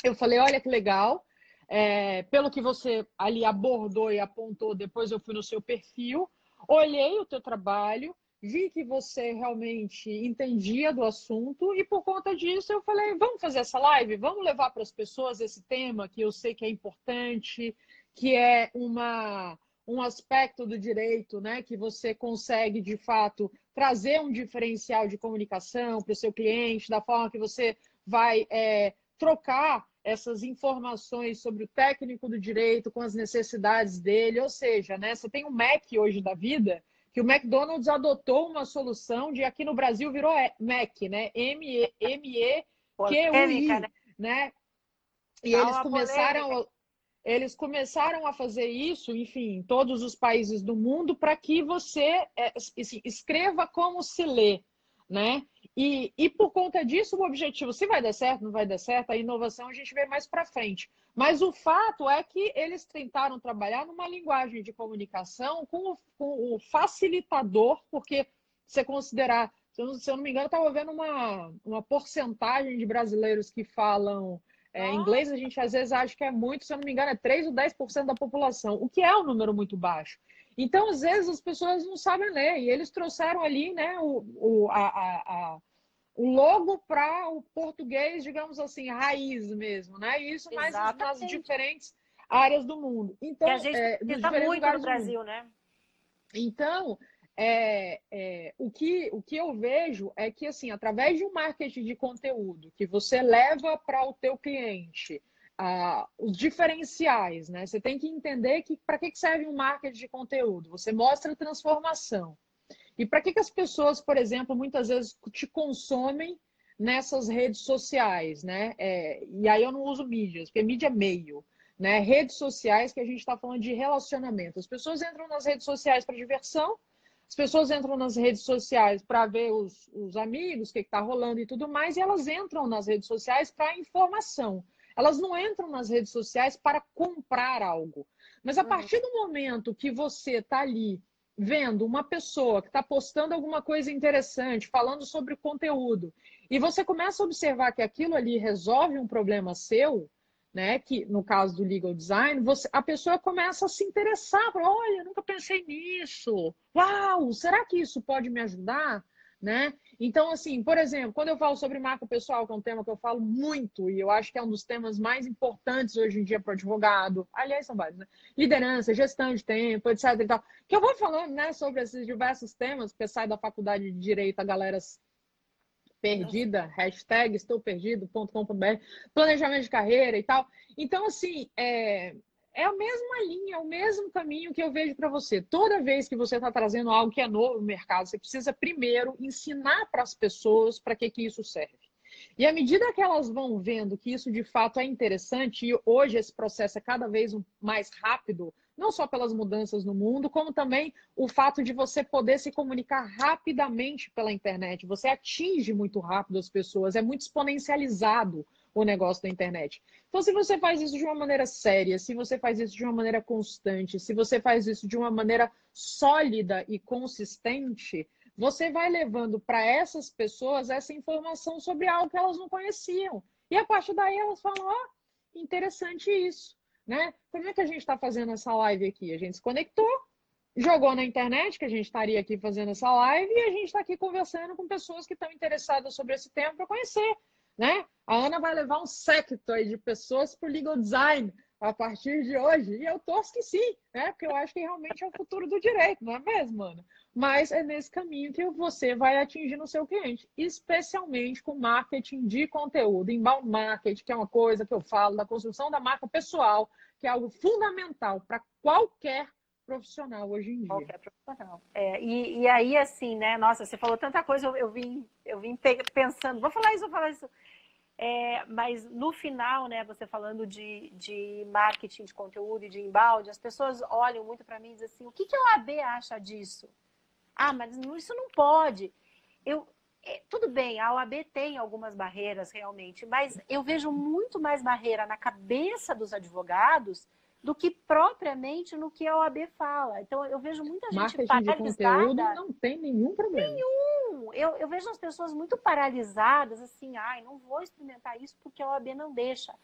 Eu falei, olha que legal. É, pelo que você ali abordou e apontou, depois eu fui no seu perfil, olhei o teu trabalho, vi que você realmente entendia do assunto e por conta disso eu falei, vamos fazer essa live, vamos levar para as pessoas esse tema que eu sei que é importante, que é uma um aspecto do direito, né, que você consegue de fato trazer um diferencial de comunicação para o seu cliente, da forma que você vai é, trocar essas informações sobre o técnico do direito com as necessidades dele, ou seja, né, você tem um Mac hoje da vida que o McDonald's adotou uma solução de aqui no Brasil virou Mac, né, M E M E Q U I, né? né? E eles começaram eles começaram a fazer isso, enfim, em todos os países do mundo, para que você é, escreva como se lê, né? E, e por conta disso, o objetivo, se vai dar certo, não vai dar certo, a inovação a gente vê mais para frente. Mas o fato é que eles tentaram trabalhar numa linguagem de comunicação com o, com o facilitador, porque você considerar, se eu, não, me engano, estava vendo uma, uma porcentagem de brasileiros que falam é, em inglês a gente às vezes acha que é muito, se eu não me engano, é 3 ou 10% da população, o que é um número muito baixo. Então, às vezes, as pessoas não sabem ler, e eles trouxeram ali né, o, o, a, a, a, o logo para o português, digamos assim, raiz mesmo, né? E isso mais nas diferentes áreas do mundo. Então, que a gente é, muito no Brasil, né? Então, é, é, o, que, o que eu vejo é que, assim, através de um marketing de conteúdo que você leva para o teu cliente ah, os diferenciais, né? Você tem que entender que para que serve um marketing de conteúdo. Você mostra transformação. E para que, que as pessoas, por exemplo, muitas vezes te consomem nessas redes sociais, né? É, e aí eu não uso mídias, porque mídia é meio. Né? Redes sociais que a gente está falando de relacionamento. As pessoas entram nas redes sociais para diversão, as pessoas entram nas redes sociais para ver os, os amigos, o que está rolando e tudo mais, e elas entram nas redes sociais para informação. Elas não entram nas redes sociais para comprar algo. Mas a uhum. partir do momento que você está ali vendo uma pessoa que está postando alguma coisa interessante, falando sobre conteúdo, e você começa a observar que aquilo ali resolve um problema seu, né? Que no caso do legal design, você, a pessoa começa a se interessar, fala, olha, nunca pensei nisso. Uau, será que isso pode me ajudar? Né? Então, assim, por exemplo, quando eu falo sobre marca pessoal, que é um tema que eu falo muito, e eu acho que é um dos temas mais importantes hoje em dia para o advogado, aliás, são vários, né? Liderança, gestão de tempo, etc. E tal, que eu vou falando né, sobre esses diversos temas, porque sai da faculdade de Direito a galera perdida, hashtag estou perdido.com.br, planejamento de carreira e tal. Então, assim, é, é a mesma linha, é o mesmo caminho que eu vejo para você. Toda vez que você está trazendo algo que é novo no mercado, você precisa primeiro ensinar para as pessoas para que, que isso serve. E à medida que elas vão vendo que isso de fato é interessante, e hoje esse processo é cada vez mais rápido, não só pelas mudanças no mundo, como também o fato de você poder se comunicar rapidamente pela internet. Você atinge muito rápido as pessoas, é muito exponencializado o negócio da internet. Então, se você faz isso de uma maneira séria, se você faz isso de uma maneira constante, se você faz isso de uma maneira sólida e consistente, você vai levando para essas pessoas essa informação sobre algo que elas não conheciam. E a partir daí elas falam: ó, oh, interessante isso. Né? Como é que a gente está fazendo essa live aqui? A gente se conectou, jogou na internet que a gente estaria aqui fazendo essa live e a gente está aqui conversando com pessoas que estão interessadas sobre esse tema para conhecer. Né? A Ana vai levar um secto de pessoas para o legal design a partir de hoje. E eu torço que sim, né? Porque eu acho que realmente é o futuro do direito, não é mesmo, Ana? Mas é nesse caminho que você vai atingir o seu cliente, especialmente com marketing de conteúdo, inbound marketing, que é uma coisa que eu falo da construção da marca pessoal, que é algo fundamental para qualquer profissional hoje em dia. Qualquer profissional. É, e, e aí, assim, né? Nossa, você falou tanta coisa, eu, eu vim, eu vim pensando, vou falar isso, vou falar isso. É, mas no final, né, você falando de, de marketing de conteúdo e de embalde, as pessoas olham muito para mim e dizem assim: o que, que a AB acha disso? Ah, mas isso não pode. Eu, é, tudo bem, a OAB tem algumas barreiras realmente, mas eu vejo muito mais barreira na cabeça dos advogados do que propriamente no que a OAB fala. Então, eu vejo muita gente Marketing paralisada. de conteúdo não tem nenhum problema. Nenhum. Eu, eu vejo as pessoas muito paralisadas, assim, ai, não vou experimentar isso porque a OAB não deixa.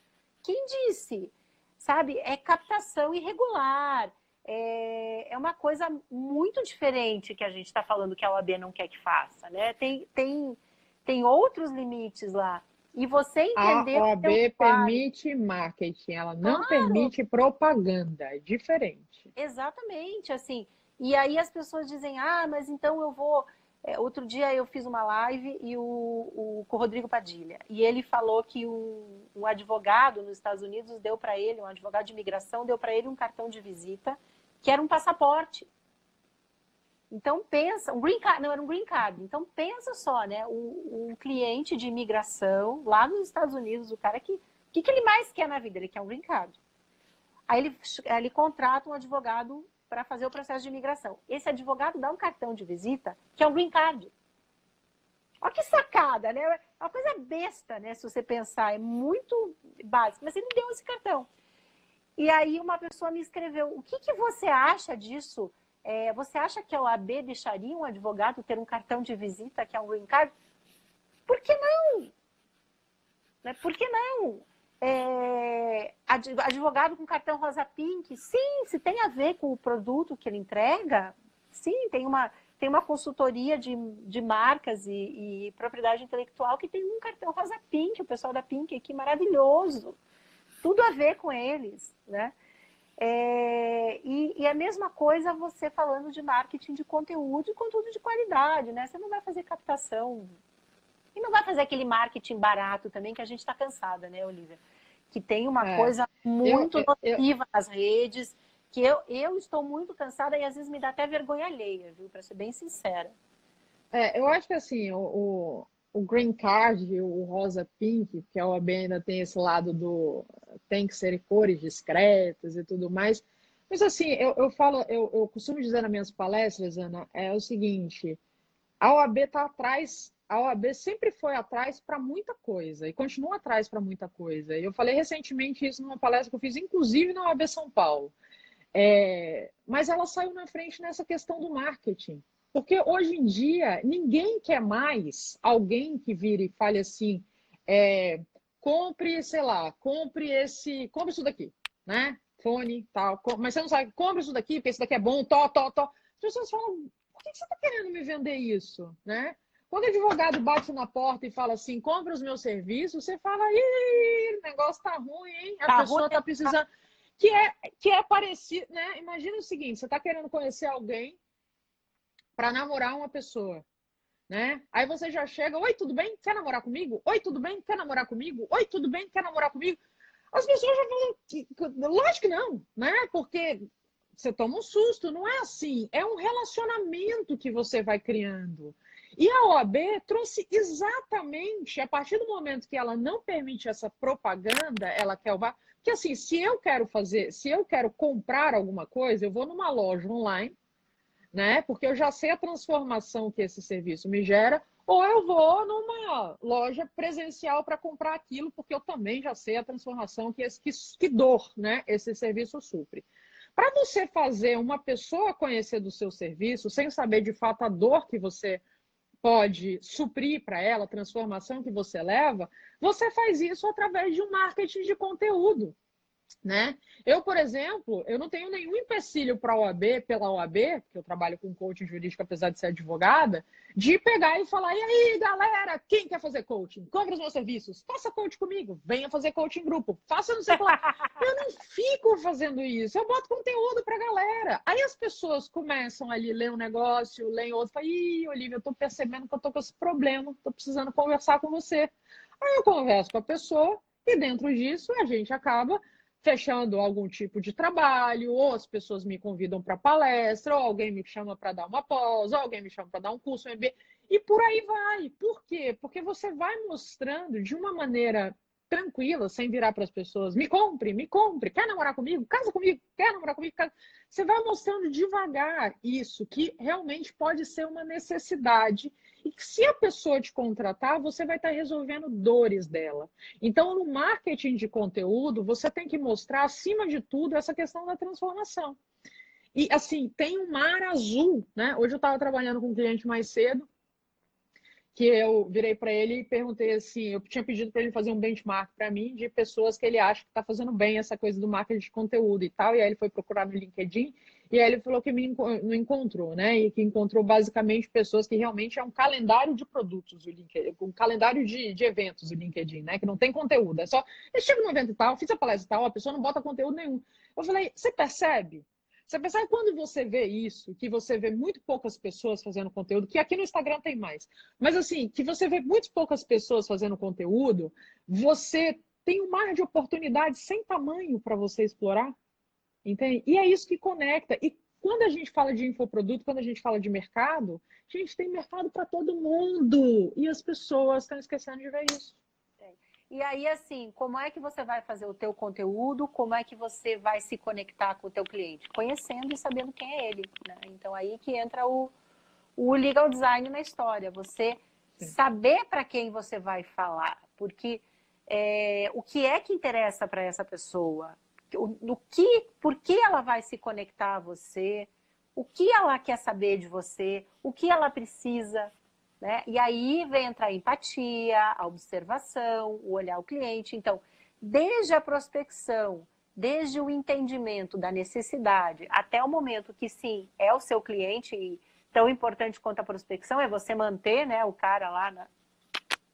Quem disse? Sabe? É captação irregular. É, é uma coisa muito diferente que a gente está falando que a OAB não quer que faça, né? Tem, tem, tem outros limites lá. E você entender. A OAB permite marketing, ela não claro. permite propaganda, é diferente. Exatamente, assim. E aí as pessoas dizem, ah, mas então eu vou. É, outro dia eu fiz uma live e o, o, com o Rodrigo Padilha. E ele falou que um, um advogado nos Estados Unidos deu para ele, um advogado de imigração, deu para ele um cartão de visita que era um passaporte. Então pensa, um green card, não era um green card. Então pensa só, né? Um, um cliente de imigração lá nos Estados Unidos, o cara que, o que, que ele mais quer na vida? Ele quer um green card. Aí ele, ele contrata um advogado para fazer o processo de imigração. Esse advogado dá um cartão de visita que é um green card. Olha que sacada, né? É uma coisa besta, né? Se você pensar, é muito básico. Mas ele deu esse cartão. E aí uma pessoa me escreveu: o que, que você acha disso? É, você acha que a OAB deixaria um advogado ter um cartão de visita que é um green card? Por que não? Né? Por que não? É, advogado com cartão rosa pink, sim, se tem a ver com o produto que ele entrega, sim, tem uma, tem uma consultoria de, de marcas e, e propriedade intelectual que tem um cartão rosa pink, o pessoal da Pink aqui, maravilhoso. Tudo a ver com eles, né? É, e, e, a mesma coisa você falando de marketing de conteúdo e conteúdo de qualidade, né? Você não vai fazer captação e não vai fazer aquele marketing barato também que a gente está cansada, né, Olivia? Que tem uma é. coisa muito eu, eu, nociva eu... nas redes, que eu, eu estou muito cansada e às vezes me dá até vergonha alheia, viu? Para ser bem sincera. É, eu acho que assim, o, o green card, o rosa pink, que a OAB ainda tem esse lado do tem que ser cores discretas e tudo mais. Mas assim, eu, eu falo, eu, eu costumo dizer nas minhas palestras, Ana, é o seguinte: a OAB está atrás, a OAB sempre foi atrás para muita coisa e continua atrás para muita coisa. Eu falei recentemente isso numa palestra que eu fiz, inclusive na OAB São Paulo. É, mas ela saiu na frente nessa questão do marketing. Porque hoje em dia ninguém quer mais alguém que vire e fale assim, é, compre, sei lá, compre esse, compre isso daqui, né? Fone, tal, mas você não sabe, compre isso daqui, porque isso daqui é bom, tó, tó, tó. As pessoas falam, por que você está querendo me vender isso, né? Quando o advogado bate na porta e fala assim, compra os meus serviços, você fala, ih, o negócio tá ruim, hein? A tá pessoa ruim, tá precisando. Tá... Que é, que é parecido, né? Imagina o seguinte: você tá querendo conhecer alguém para namorar uma pessoa. né? Aí você já chega, oi, tudo bem? Quer namorar comigo? Oi, tudo bem? Quer namorar comigo? Oi, tudo bem? Quer namorar comigo? As pessoas já falam, lógico que não, né? Porque você toma um susto, não é assim. É um relacionamento que você vai criando. E a OAB trouxe exatamente, a partir do momento que ela não permite essa propaganda, ela quer o que assim, se eu quero fazer, se eu quero comprar alguma coisa, eu vou numa loja online, né? Porque eu já sei a transformação que esse serviço me gera, ou eu vou numa loja presencial para comprar aquilo, porque eu também já sei a transformação que, esse, que, que dor, né? Esse serviço supre. Para você fazer uma pessoa conhecer do seu serviço, sem saber de fato a dor que você pode suprir para ela, a transformação que você leva, você faz isso através de um marketing de conteúdo. Né? Eu, por exemplo, eu não tenho nenhum empecilho para a OAB, pela OAB, porque eu trabalho com coaching jurídico, apesar de ser advogada, de pegar e falar: e aí, galera, quem quer fazer coaching? Compre os meus serviços, faça coaching comigo, venha fazer coaching em grupo, faça não sei o lá. [LAUGHS] Eu não fico fazendo isso, eu boto conteúdo para a galera. Aí as pessoas começam ali, ler um negócio, leem outro, falam: ih, Olivia, eu estou percebendo que eu estou com esse problema, estou precisando conversar com você. Aí eu converso com a pessoa e dentro disso a gente acaba fechando algum tipo de trabalho, ou as pessoas me convidam para palestra, ou alguém me chama para dar uma pós, ou alguém me chama para dar um curso, um MBA, e por aí vai. Por quê? Porque você vai mostrando de uma maneira tranquila, sem virar para as pessoas, me compre, me compre, quer namorar comigo? Casa comigo, quer namorar comigo? Casa... Você vai mostrando devagar isso, que realmente pode ser uma necessidade e que se a pessoa te contratar, você vai estar resolvendo dores dela. Então, no marketing de conteúdo, você tem que mostrar, acima de tudo, essa questão da transformação. E, assim, tem um mar azul, né? Hoje eu estava trabalhando com um cliente mais cedo, que eu virei para ele e perguntei assim, eu tinha pedido para ele fazer um benchmark para mim de pessoas que ele acha que está fazendo bem essa coisa do marketing de conteúdo e tal, e aí ele foi procurar no LinkedIn e aí ele falou que me não encontrou, né? E que encontrou basicamente pessoas que realmente é um calendário de produtos o LinkedIn, um calendário de, de eventos o LinkedIn, né? Que não tem conteúdo, é só eu chego no evento e tal, fiz a palestra e tal, a pessoa não bota conteúdo nenhum. Eu falei, você percebe? Você percebe quando você vê isso, que você vê muito poucas pessoas fazendo conteúdo, que aqui no Instagram tem mais, mas assim, que você vê muito poucas pessoas fazendo conteúdo, você tem um mar de oportunidades sem tamanho para você explorar, entende? E é isso que conecta. E quando a gente fala de infoproduto, quando a gente fala de mercado, a gente tem mercado para todo mundo. E as pessoas estão esquecendo de ver isso. E aí, assim, como é que você vai fazer o teu conteúdo? Como é que você vai se conectar com o teu cliente? Conhecendo e sabendo quem é ele. Né? Então, aí que entra o, o legal design na história. Você Sim. saber para quem você vai falar. Porque é, o que é que interessa para essa pessoa? O, que, por que ela vai se conectar a você? O que ela quer saber de você? O que ela precisa? Né? E aí vem entrar a empatia, a observação, o olhar o cliente. Então, desde a prospecção, desde o entendimento da necessidade, até o momento que sim, é o seu cliente, e tão importante quanto a prospecção é você manter né, o cara lá na,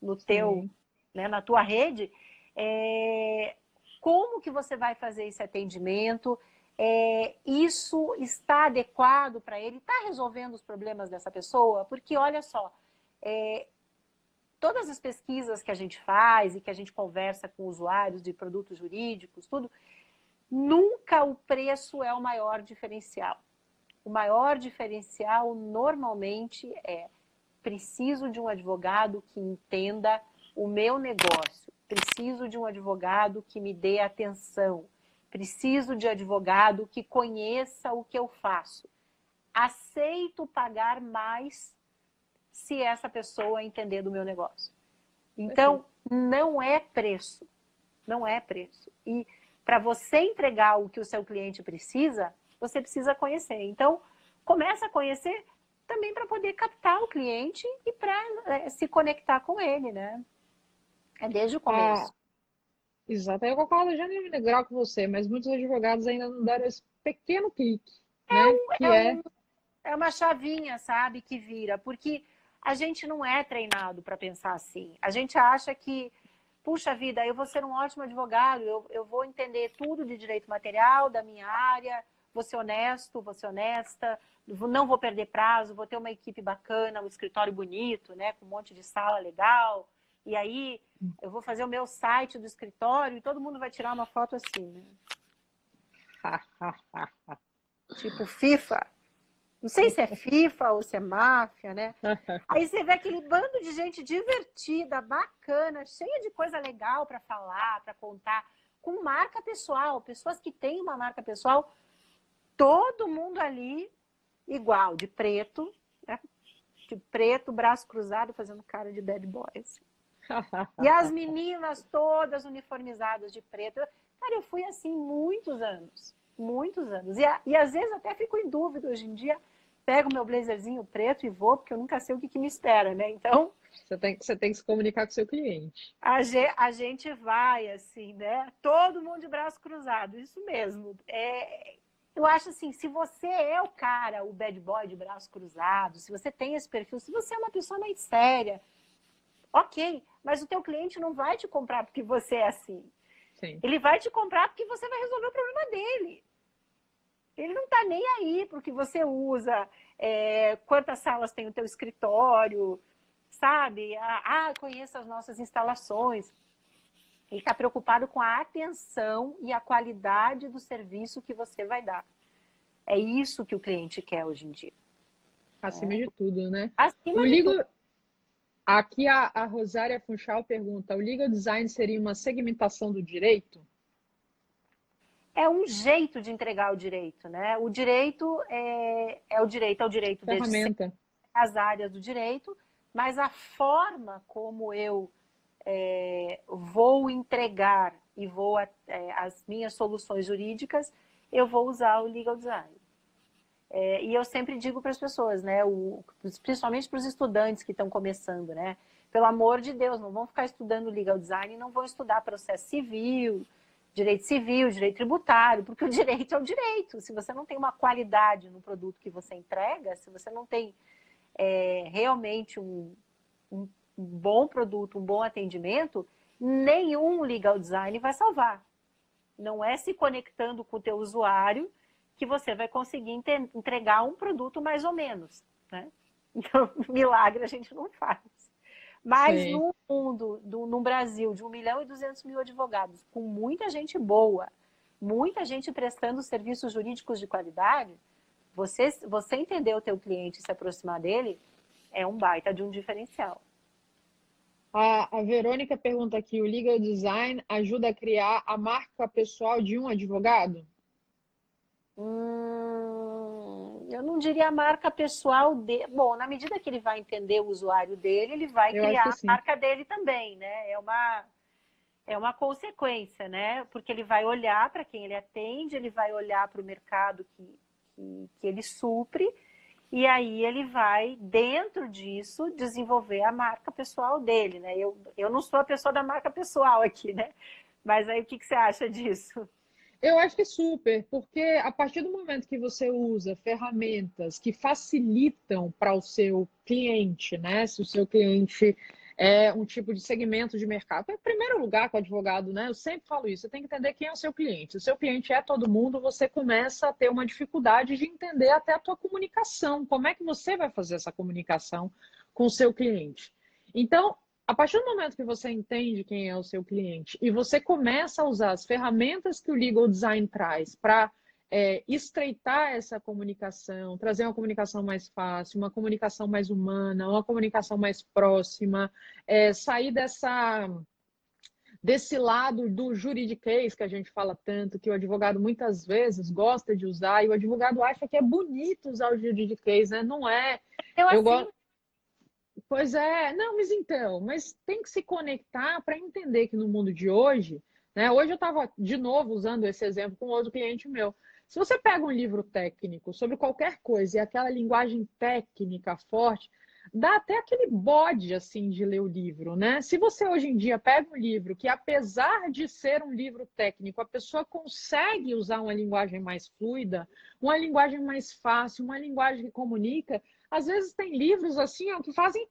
no teu, né, na tua rede, é, como que você vai fazer esse atendimento? É, isso está adequado para ele? Está resolvendo os problemas dessa pessoa? Porque olha só, é, todas as pesquisas que a gente faz e que a gente conversa com usuários de produtos jurídicos, tudo, nunca o preço é o maior diferencial. O maior diferencial normalmente é preciso de um advogado que entenda o meu negócio, preciso de um advogado que me dê atenção, preciso de advogado que conheça o que eu faço. Aceito pagar mais se essa pessoa entender do meu negócio. Então, não é preço. Não é preço. E para você entregar o que o seu cliente precisa, você precisa conhecer. Então, começa a conhecer também para poder captar o cliente e para é, se conectar com ele, né? É desde o começo. Ah, exato. Eu concordo já no grau com você, mas muitos advogados ainda não deram esse pequeno clique. É, né? um, que é, é... Um, é uma chavinha, sabe, que vira. Porque a gente não é treinado para pensar assim. A gente acha que, puxa vida, eu vou ser um ótimo advogado, eu, eu vou entender tudo de direito material, da minha área, vou ser honesto, vou ser honesta, não vou perder prazo, vou ter uma equipe bacana, um escritório bonito, né, com um monte de sala legal. E aí eu vou fazer o meu site do escritório e todo mundo vai tirar uma foto assim, né? [LAUGHS] tipo FIFA. Não sei se é FIFA ou se é máfia, né? [LAUGHS] Aí você vê aquele bando de gente divertida, bacana, cheia de coisa legal para falar, para contar, com marca pessoal, pessoas que têm uma marca pessoal, todo mundo ali igual, de preto, né? de preto, braço cruzado, fazendo cara de bad boys. e as meninas todas uniformizadas de preto. Cara, eu fui assim muitos anos, muitos anos. E, e às vezes até fico em dúvida hoje em dia pego meu blazerzinho preto e vou, porque eu nunca sei o que, que me espera, né? Então. Você tem, você tem que se comunicar com o seu cliente. A, a gente vai, assim, né? Todo mundo de braço cruzado, isso mesmo. É, eu acho assim, se você é o cara, o bad boy de braço cruzado, se você tem esse perfil, se você é uma pessoa mais séria, ok, mas o teu cliente não vai te comprar porque você é assim. Sim. Ele vai te comprar porque você vai resolver o problema dele. Ele não está nem aí para o que você usa, é, quantas salas tem o teu escritório, sabe? Ah, ah conheça as nossas instalações. Ele está preocupado com a atenção e a qualidade do serviço que você vai dar. É isso que o cliente quer hoje em dia. Acima é. de tudo, né? Acima o de Ligo... tudo. Aqui a, a Rosária Funchal pergunta: o legal design seria uma segmentação do direito? É um jeito de entregar o direito, né? O direito é, é o direito, é o direito Ferramenta. as áreas do direito, mas a forma como eu é, vou entregar e vou é, as minhas soluções jurídicas, eu vou usar o legal design. É, e eu sempre digo para as pessoas, né? O, principalmente para os estudantes que estão começando, né? Pelo amor de Deus, não vão ficar estudando legal design, não vão estudar processo civil, direito civil, direito tributário, porque o [LAUGHS] direito é o direito. Se você não tem uma qualidade no produto que você entrega, se você não tem é, realmente um, um, bom produto, um bom atendimento, nenhum legal design vai salvar. Não é se conectando com o teu usuário que você vai conseguir entregar um produto mais ou menos. Né? [LAUGHS] Então, milagre a gente não faz. Mas Sim. no mundo, do, no Brasil, de 1 milhão e 200 mil advogados, com muita gente boa, muita gente prestando serviços jurídicos de qualidade, você, você entender o teu cliente e se aproximar dele é um baita de um diferencial. A, a Verônica pergunta aqui, o legal design ajuda a criar a marca pessoal de um advogado? Hum, eu não diria a marca pessoal dele. Bom, na medida que ele vai entender o usuário dele, ele vai eu criar a marca dele também, né? É uma, é uma consequência, né? Porque ele vai olhar para quem ele atende, ele vai olhar para o mercado que, que, que ele supre, e aí ele vai, dentro disso, desenvolver a marca pessoal dele, né? Eu, eu não sou a pessoa da marca pessoal aqui, né? Mas aí o que, que você acha disso? Eu acho que super, porque a partir do momento que você usa ferramentas que facilitam para o seu cliente, né? Se o seu cliente é um tipo de segmento de mercado. Em primeiro lugar, com o advogado, né? Eu sempre falo isso, você tem que entender quem é o seu cliente. Se o seu cliente é todo mundo, você começa a ter uma dificuldade de entender até a tua comunicação. Como é que você vai fazer essa comunicação com o seu cliente? Então, a partir do momento que você entende quem é o seu cliente e você começa a usar as ferramentas que o legal design traz para é, estreitar essa comunicação, trazer uma comunicação mais fácil, uma comunicação mais humana, uma comunicação mais próxima, é, sair dessa desse lado do juridiquês que a gente fala tanto, que o advogado muitas vezes gosta de usar, e o advogado acha que é bonito usar o juridiquês, né? Não é. Eu, eu assim, gosto Pois é, não, mas então, mas tem que se conectar para entender que no mundo de hoje, né? Hoje eu estava de novo usando esse exemplo com outro cliente meu. Se você pega um livro técnico sobre qualquer coisa e aquela linguagem técnica forte, dá até aquele bode assim de ler o livro, né? Se você hoje em dia pega um livro que, apesar de ser um livro técnico, a pessoa consegue usar uma linguagem mais fluida, uma linguagem mais fácil, uma linguagem que comunica, às vezes tem livros assim ó, que fazem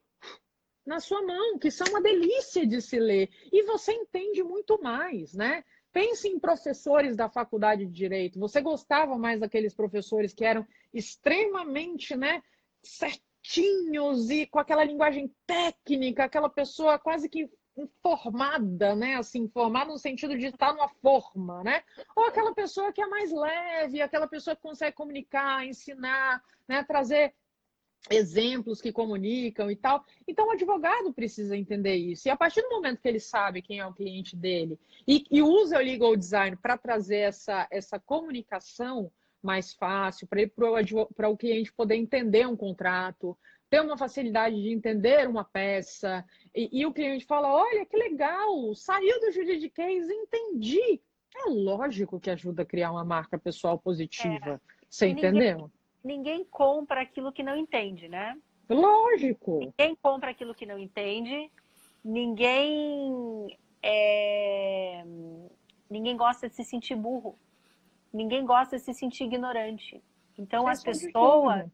na sua mão, que são uma delícia de se ler. E você entende muito mais, né? Pense em professores da faculdade de direito. Você gostava mais daqueles professores que eram extremamente, né, certinhos e com aquela linguagem técnica, aquela pessoa quase que formada, né? Assim, formada no sentido de estar numa forma, né? Ou aquela pessoa que é mais leve, aquela pessoa que consegue comunicar, ensinar, né? Trazer exemplos que comunicam e tal. Então, o advogado precisa entender isso. E a partir do momento que ele sabe quem é o cliente dele e, e usa o legal design para trazer essa, essa comunicação mais fácil, para o cliente poder entender um contrato, ter uma facilidade de entender uma peça, e, e o cliente fala: olha, que legal, saiu do juridiquês, entendi. É lógico que ajuda a criar uma marca pessoal positiva. É. Você entendeu? ninguém compra aquilo que não entende, né? Lógico. Ninguém compra aquilo que não entende. Ninguém é... ninguém gosta de se sentir burro. Ninguém gosta de se sentir ignorante. Então as pessoas,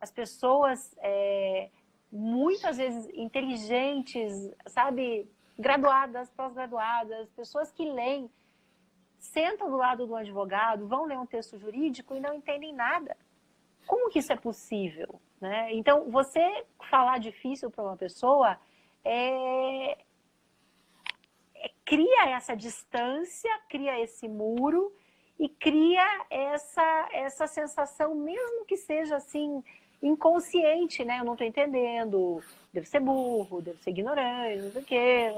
as pessoas é... muitas vezes inteligentes, sabe, graduadas, pós-graduadas, pessoas que leem, sentam do lado do advogado, vão ler um texto jurídico e não entendem nada. Como que isso é possível? Né? Então, você falar difícil para uma pessoa é... é... cria essa distância, cria esse muro e cria essa, essa sensação, mesmo que seja assim, inconsciente, né? Eu não estou entendendo, devo ser burro, devo ser ignorante, não sei o quê.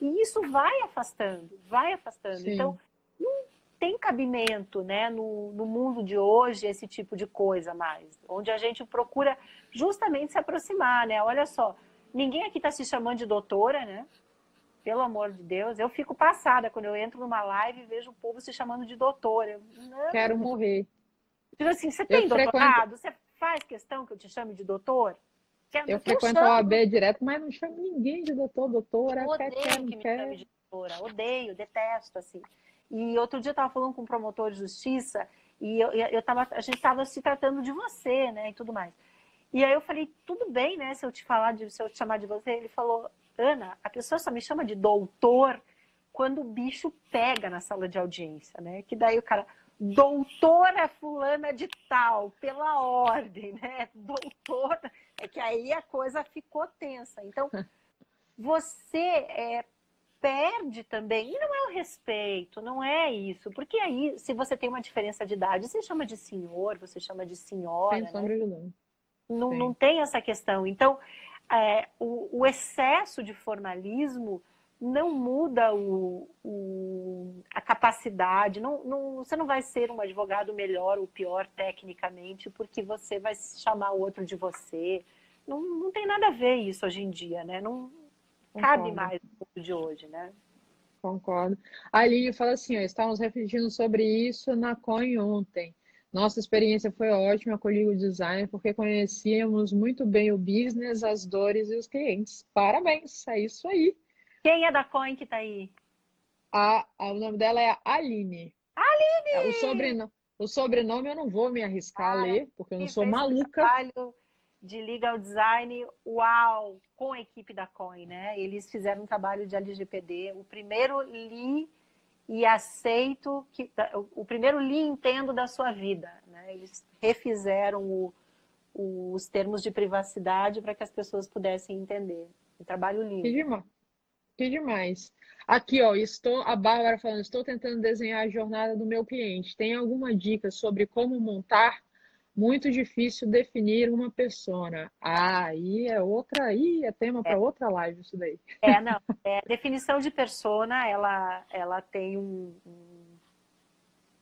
E isso vai afastando, vai afastando. Sim. Então, tem cabimento né, no, no mundo de hoje esse tipo de coisa mais, onde a gente procura justamente se aproximar, né? Olha só, ninguém aqui está se chamando de doutora, né? Pelo amor de Deus, eu fico passada quando eu entro numa live e vejo o povo se chamando de doutora. Não, Quero morrer. Tipo assim, você tem eu doutorado? Frequento... Você faz questão que eu te chame de doutor? Quer, eu frequento a OAB direto, mas não chamo ninguém de doutor, doutora. Eu odeio quer, que me quer. chame de doutora. Odeio, detesto, assim. E outro dia eu estava falando com um promotor de justiça e eu, eu tava, a gente estava se tratando de você, né, e tudo mais. E aí eu falei, tudo bem, né, se eu te falar, de, se eu te chamar de você. Ele falou, Ana, a pessoa só me chama de doutor quando o bicho pega na sala de audiência, né? Que daí o cara, doutora fulana de tal, pela ordem, né? Doutora, é que aí a coisa ficou tensa. Então, [LAUGHS] você é, perde também. E não é o respeito, não é isso. Porque aí, se você tem uma diferença de idade, você chama de senhor, você chama de senhora. Sem sombra de dúvida. Não, não tem essa questão. Então, é, o, o, excesso de formalismo não muda o, o, a capacidade. Não, não, você não vai ser um advogado melhor ou pior tecnicamente porque você vai chamar o outro de você. Não, não tem nada a ver isso hoje em dia, né? Não, cabe mais de hoje, né? Concordo. A Aline fala assim, ó, estávamos refletindo sobre isso na COIN ontem. Nossa experiência foi ótima com o Design, porque conhecíamos muito bem o business, as dores e os clientes. Parabéns, é isso aí. Quem é da COIN que está aí? A, a, o nome dela é Aline. Aline! O sobrenome, o sobrenome eu não vou me arriscar a ler, porque eu não sou maluca. Trabalho de legal design, uau, com a equipe da COIN, né? Eles fizeram um trabalho de LGPD, o primeiro li e aceito, que, o primeiro li e entendo da sua vida, né? Eles refizeram o, os termos de privacidade para que as pessoas pudessem entender. Um trabalho lindo. Que demais. Que demais. Aqui, ó, estou, a Bárbara falando, estou tentando desenhar a jornada do meu cliente. Tem alguma dica sobre como montar muito difícil definir uma persona. Ah, aí é outra, aí é tema para outra live isso daí. É, não. É, definição de persona, ela, ela tem um, um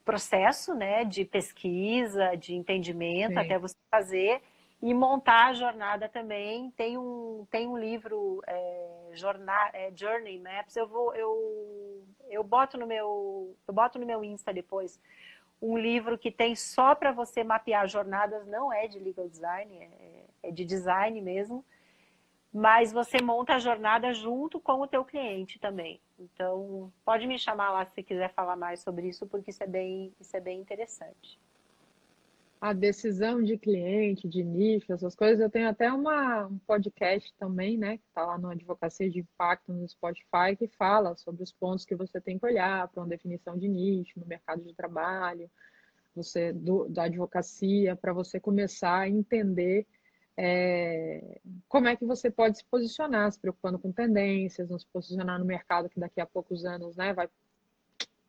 processo, né, de pesquisa, de entendimento, Sim. até você fazer e montar a jornada também. Tem um, tem um livro, é, jornal, é, Journey Maps. Eu vou, eu, eu boto no meu, eu boto no meu Insta depois um livro que tem só para você mapear jornadas, não é de legal design, é, é, de design mesmo, mas você monta a jornada junto com o teu cliente também. Então, pode me chamar lá se quiser falar mais sobre isso, porque isso é bem, isso é bem interessante. A decisão de cliente, de nicho, essas coisas. Eu tenho até uma, um podcast também, né, que está lá no Advocacia de Impacto no Spotify, que fala sobre os pontos que você tem que olhar para uma definição de nicho no mercado de trabalho, você do, da advocacia, para você começar a entender é, como é que você pode se posicionar, se preocupando com tendências, não se posicionar no mercado que daqui a poucos anos né, vai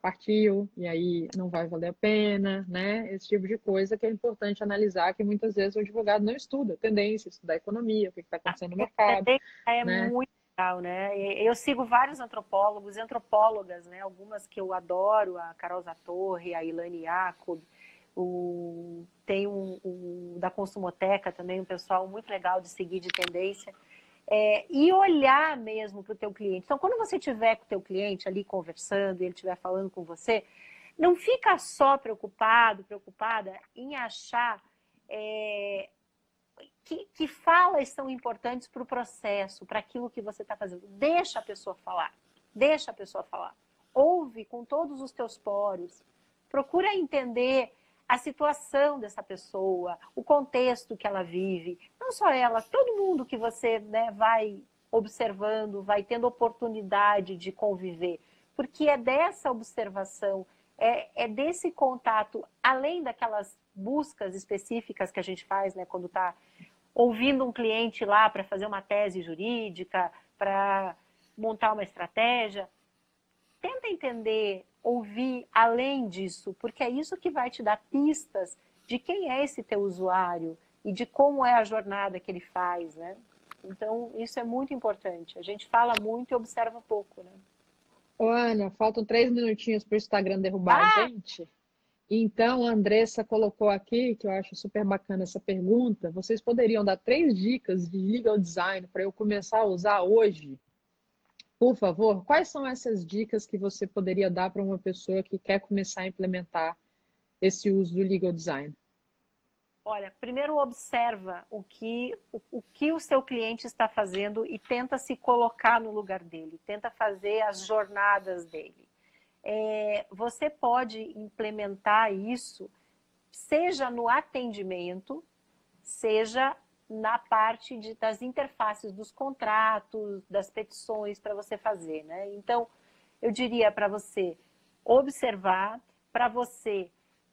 partiu e aí não vai valer a pena, né? Esse tipo de coisa que é importante analisar, que muitas vezes o advogado não estuda tendência, estudar economia, o que está acontecendo no mercado. É, é né? muito legal, né? Eu sigo vários antropólogos, antropólogas, né? Algumas que eu adoro, a Carol Zatorre, a Ilane Jacob, o... tem um, um da Consumoteca também, um pessoal muito legal de seguir de tendência é, e olhar mesmo para o teu cliente. Então, quando você tiver com o teu cliente ali conversando ele estiver falando com você, não fica só preocupado, preocupada em achar é, que, que falas são importantes para o processo, para aquilo que você está fazendo. Deixa a pessoa falar, deixa a pessoa falar. Ouve com todos os teus poros. Procura entender a situação dessa pessoa, o contexto que ela vive. Não só ela, todo mundo que você né, vai observando, vai tendo oportunidade de conviver. Porque é dessa observação, é, é desse contato, além daquelas buscas específicas que a gente faz né, quando está ouvindo um cliente lá para fazer uma tese jurídica, para montar uma estratégia. Tenta entender ouvir além disso, porque é isso que vai te dar pistas de quem é esse teu usuário e de como é a jornada que ele faz, né? Então, isso é muito importante. A gente fala muito e observa pouco, né? Ô, Ana, faltam três minutinhos para o Instagram derrubar ah! a gente. Então, a Andressa colocou aqui, que eu acho super bacana essa pergunta. Vocês poderiam dar três dicas de legal design para eu começar a usar hoje? Por favor, quais são essas dicas que você poderia dar para uma pessoa que quer começar a implementar esse uso do legal design? Olha, primeiro observa o que o, o, que o seu cliente está fazendo e tenta se colocar no lugar dele, tenta fazer as jornadas dele. É, você pode implementar isso, seja no atendimento, seja na parte de, das interfaces dos contratos, das petições para você fazer, né? Então, eu diria para você observar, para você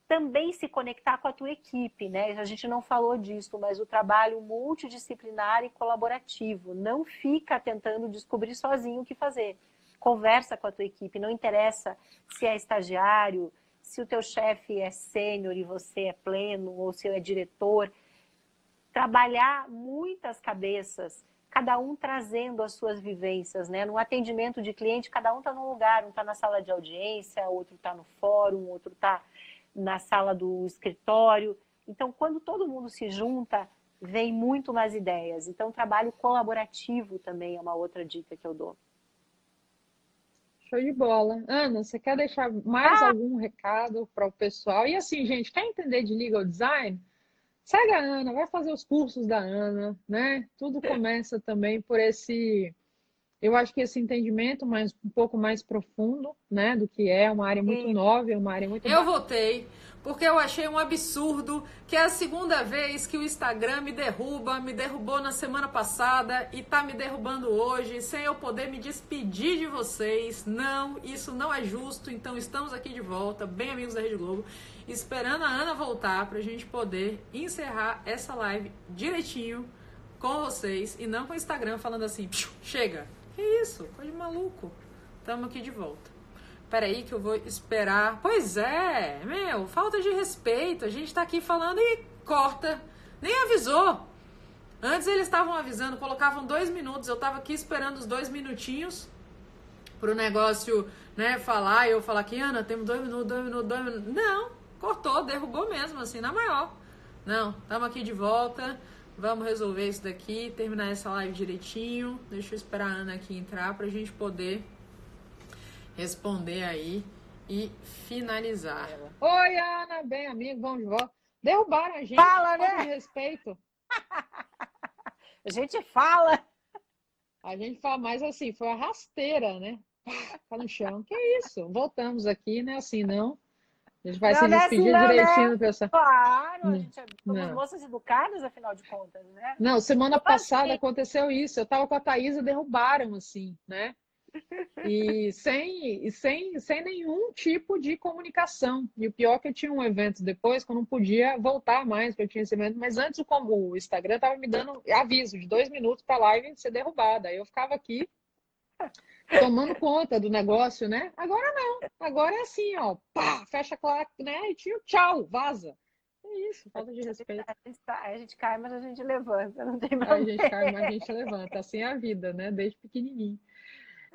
também se conectar com a tua equipe, né? A gente não falou disso, mas o trabalho multidisciplinar e colaborativo. Não fica tentando descobrir sozinho o que fazer. Conversa com a tua equipe, não interessa se é estagiário, se o teu chefe é sênior e você é pleno, ou se é diretor trabalhar muitas cabeças, cada um trazendo as suas vivências, né? No atendimento de cliente, cada um está num lugar, um está na sala de audiência, outro está no fórum, outro está na sala do escritório. Então, quando todo mundo se junta, vem muito mais ideias. Então, trabalho colaborativo também é uma outra dica que eu dou. Show de bola. Ana, você quer deixar mais ah. algum recado para o pessoal? E assim, gente, quer entender de legal design? Segue a Ana, vai fazer os cursos da Ana, né? Tudo começa também por esse, eu acho que esse entendimento mais um pouco mais profundo, né, do que é uma área muito Sim. nova, é uma área muito Eu votei porque eu achei um absurdo que é a segunda vez que o Instagram me derruba, me derrubou na semana passada e tá me derrubando hoje, sem eu poder me despedir de vocês. Não, isso não é justo. Então estamos aqui de volta, bem amigos da Rede Globo, esperando a Ana voltar pra gente poder encerrar essa live direitinho com vocês e não com o Instagram falando assim, chega. Que isso? Coisa de maluco. Tamo aqui de volta. Peraí que eu vou esperar. Pois é, meu, falta de respeito. A gente tá aqui falando e corta. Nem avisou. Antes eles estavam avisando, colocavam dois minutos. Eu tava aqui esperando os dois minutinhos pro negócio, né, falar. E eu falar aqui, Ana, temos dois minutos, dois minutos, dois minutos. Não, cortou, derrubou mesmo, assim, na maior. Não, estamos aqui de volta. Vamos resolver isso daqui, terminar essa live direitinho. Deixa eu esperar a Ana aqui entrar pra gente poder responder aí e finalizar. Oi, Ana, bem, amigo, vamos de volta. Derrubaram a gente. Fala, né? De respeito. [LAUGHS] a gente fala. A gente fala, mas assim, foi a rasteira, né? Tá no chão. Que isso? Voltamos aqui, né? Assim, não. A gente vai não, se despedir não, direitinho, né? pessoal. Claro, a gente é, somos moças educadas, afinal de contas, né? Não, semana passada aconteceu isso. Eu tava com a Thaisa, derrubaram, assim, né? E [LAUGHS] sem, e sem, sem nenhum tipo de comunicação. E o pior é que eu tinha um evento depois que eu não podia voltar mais, porque eu tinha esse evento. Mas antes, como o Instagram estava me dando aviso de dois minutos para a live ser derrubada. Aí eu ficava aqui tomando conta do negócio, né? Agora não. Agora é assim, ó. Pá, fecha a claque, né? E tchau, vaza. É isso, falta de respeito. A gente, tá, a gente, cai, mas a gente levanta, não tem problema. A gente cai, mas a gente levanta. Assim é a vida, né? Desde pequenininho.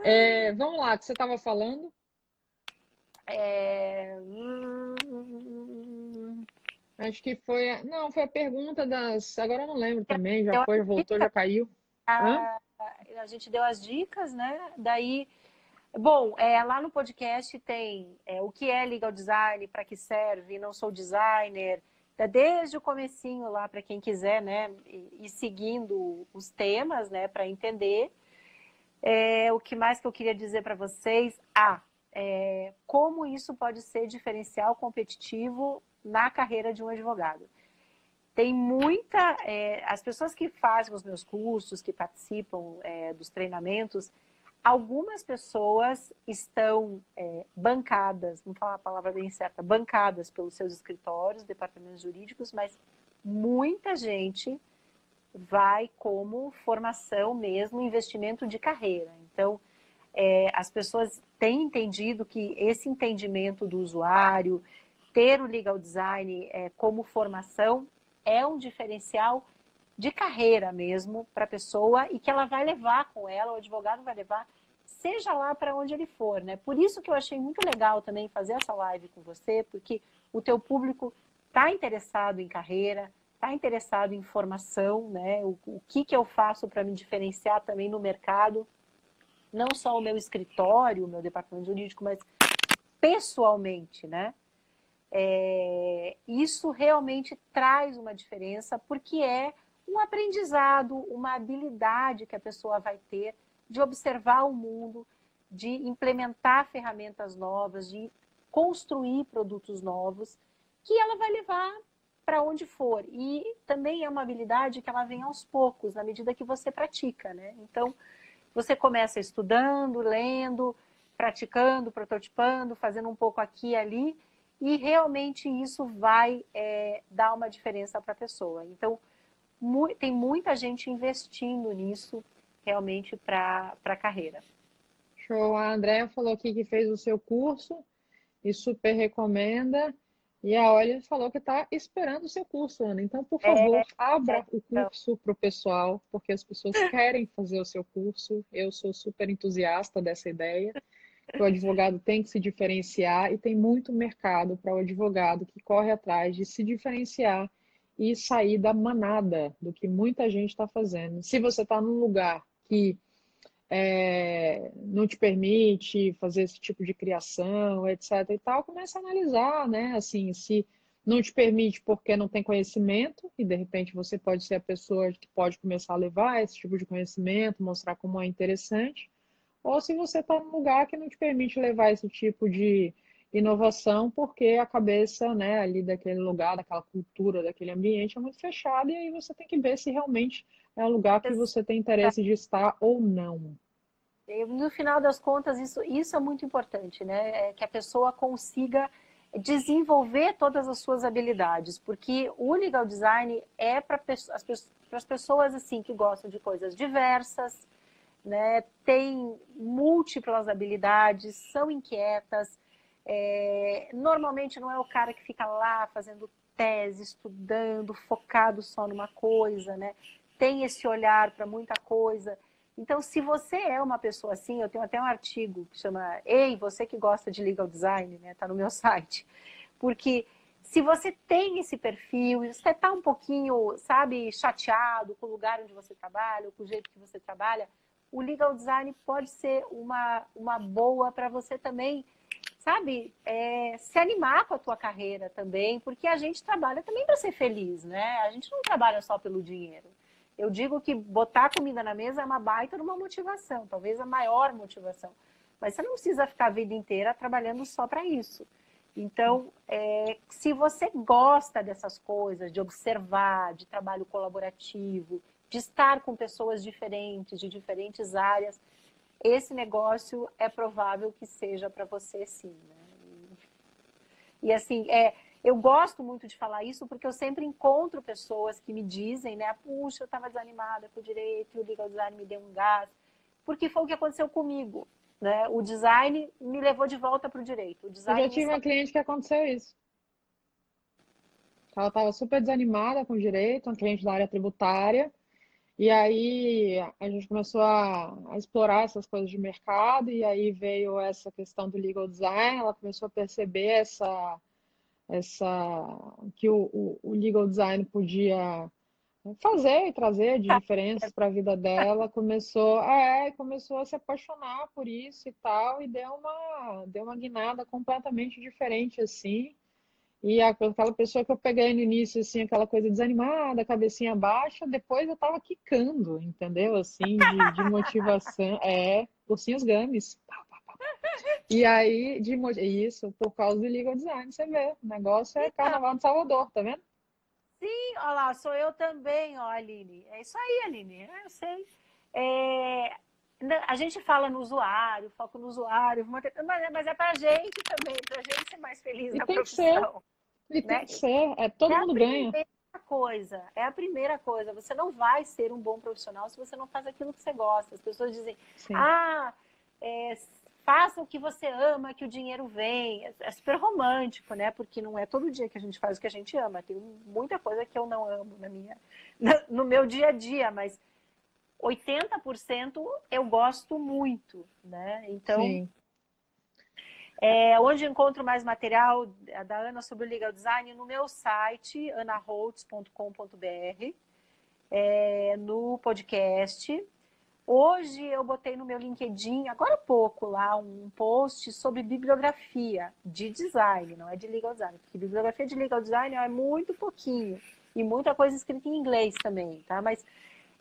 É, vamos lá, que você estava falando? É... Acho que foi. Não, foi a pergunta das. Agora eu não lembro também, já foi, voltou, já caiu. A, a gente deu as dicas, né? Daí. Bom, é, lá no podcast tem é, o que é legal design, para que serve, não sou designer, desde o comecinho lá para quem quiser, né, e, e seguindo os temas, né, para entender. É, o que mais que eu queria dizer para vocês? Ah, é, como isso pode ser diferencial competitivo na carreira de um advogado. Tem muita. É, as pessoas que fazem os meus cursos, que participam é, dos treinamentos, algumas pessoas estão é, bancadas, não falar a palavra bem certa, bancadas pelos seus escritórios, departamentos jurídicos, mas muita gente vai como formação mesmo, investimento de carreira. Então, é, as pessoas têm entendido que esse entendimento do usuário, ter o legal design é, como formação, é um diferencial de carreira mesmo para a pessoa e que ela vai levar com ela, o advogado vai levar, seja lá para onde ele for, né? Por isso que eu achei muito legal também fazer essa live com você, porque o teu público está interessado em carreira, está interessado em formação, né? O, o que, que eu faço para me diferenciar também no mercado, não só o meu escritório, o meu departamento jurídico, mas pessoalmente, né? É, isso realmente traz uma diferença porque é um aprendizado, uma habilidade que a pessoa vai ter de observar o mundo, de implementar ferramentas novas, de construir produtos novos, que ela vai levar para onde for. E também é uma habilidade que ela vem aos poucos, na medida que você pratica, né? Então, você começa estudando, lendo, praticando, prototipando, fazendo um pouco aqui e ali, e realmente isso vai é, dar uma diferença para a pessoa. Então, mu tem muita gente investindo nisso realmente para a carreira. Show. A Andréa falou aqui que fez o seu curso e super recomenda. E a Olha falou que está esperando o seu curso, Ana. Então, por é, favor, é, abra é, o curso para o pessoal, porque as pessoas querem fazer o seu curso. Eu sou super entusiasta dessa ideia. O advogado tem que se diferenciar e tem muito mercado para o advogado que corre atrás de se diferenciar e sair da manada do que muita gente está fazendo. Se você está num lugar que é, não te permite fazer esse tipo de criação, etc. e tal, começa a analisar, né? Assim, se não te permite porque não tem conhecimento, e de repente você pode ser a pessoa que pode começar a levar esse tipo de conhecimento, mostrar como é interessante, ou se você está num lugar que não te permite levar esse tipo de inovação, porque a cabeça né, ali daquele lugar, daquela cultura, daquele ambiente é muito fechada, e aí você tem que ver se realmente é um lugar que você tem interesse de estar ou não. No final das contas, isso, isso é muito importante, né? É que a pessoa consiga desenvolver todas as suas habilidades, porque o legal design é para as, as pessoas assim que gostam de coisas diversas, né? Tem múltiplas habilidades, são inquietas. É, normalmente não é o cara que fica lá fazendo tese, estudando, focado só numa coisa, né? tem esse olhar para muita coisa. Então, se você é uma pessoa assim, eu tenho até um artigo que chama Ei, você que gosta de legal design, né? Tá no meu [LAUGHS] site. Porque se você tem esse perfil e você está um pouquinho, sabe, chateado com o lugar onde você trabalha, ou com o jeito que você trabalha, o legal design pode ser uma, uma boa para você também, sabe, é, se animar com a tua carreira também, porque a gente trabalha também para ser feliz, né? A gente não trabalha só pelo dinheiro. Eu digo que botar comida na mesa é uma baita uma motivação, talvez a maior motivação. Mas você não precisa ficar a vida inteira trabalhando só para isso. Então, é, se você gosta dessas coisas, de observar, de trabalho colaborativo, de estar com pessoas diferentes, de diferentes áreas, esse negócio é provável que seja para você sim. Né? E, e assim, é, eu gosto muito de falar isso porque eu sempre encontro pessoas que me dizem, né? Puxa, eu estava desanimada com o direito, o legal design me deu um gás. Porque foi o que aconteceu comigo. Né? O design me levou de volta para o direito. O design eu já tive uma cliente que aconteceu isso. Ela estava super desanimada com o direito, uma cliente da área tributária. E aí a gente começou a, a, explorar essas coisas de mercado, e aí veio essa questão do legal design, ela começou a perceber essa, essa que o, o, o legal design podia fazer e trazer de diferenças para a vida dela, começou, é, começou a se apaixonar por isso e tal, e deu uma, deu uma guinada completamente diferente, assim, e aquela pessoa que eu peguei no início, assim, aquela coisa desanimada, cabecinha baixa, depois eu tava quicando, entendeu? Assim, de, de motivação, é, ursinhos games, e aí, de isso, por causa do legal design, você vê, o negócio é então. carnaval de Salvador, tá vendo? Sim, olha lá, sou eu também, ó, Aline. É isso aí, Aline, é, eu sei. É, a gente fala no usuário, foco no usuário, mas é pra gente também, pra gente ser mais feliz e na tem profissão. Que ser. E né? tem que ser, é, todo é mundo ganha. Coisa, é a primeira coisa. Você não vai ser um bom profissional se você não faz aquilo que você gosta. As pessoas dizem, Sim. ah, é, faça o que você ama, que o dinheiro vem. É, é super romântico, né? Porque não é todo dia que a gente faz o que a gente ama. Tem muita coisa que eu não amo na minha, no meu dia a dia, mas 80% eu gosto muito, né? Então, Sim. É, onde encontro mais material da Ana sobre o legal design? No meu site, anaholtz.com.br, é, no podcast Hoje eu botei no meu LinkedIn, agora há pouco, lá um post sobre bibliografia de design, não é de legal design, porque bibliografia de legal design é muito pouquinho e muita coisa escrita em inglês também, tá? Mas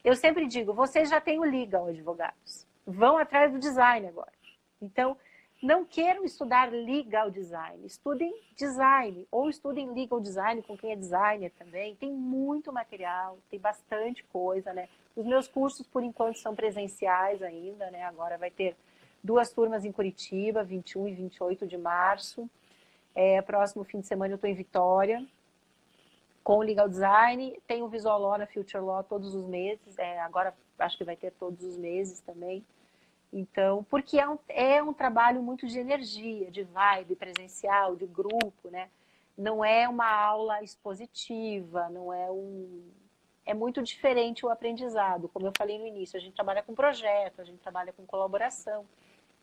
eu sempre digo, vocês já têm o legal, advogados. Vão atrás do design agora. Então, não queiram estudar legal design, estudem design ou estudem legal design com quem é designer também. Tem muito material, tem bastante coisa, né? Os meus cursos, por enquanto, são presenciais ainda, né? Agora vai ter duas turmas em Curitiba, 21 e 28 de março. É, próximo fim de semana eu estou em Vitória, com o Legal Design. Tem o Visual Law na Future Law todos os meses. É, agora acho que vai ter todos os meses também. Então, porque é um, é um trabalho muito de energia, de vibe presencial, de grupo, né? Não é uma aula expositiva, não é um, é muito diferente o aprendizado. Como eu falei no início, a gente trabalha com projeto, a gente trabalha com colaboração.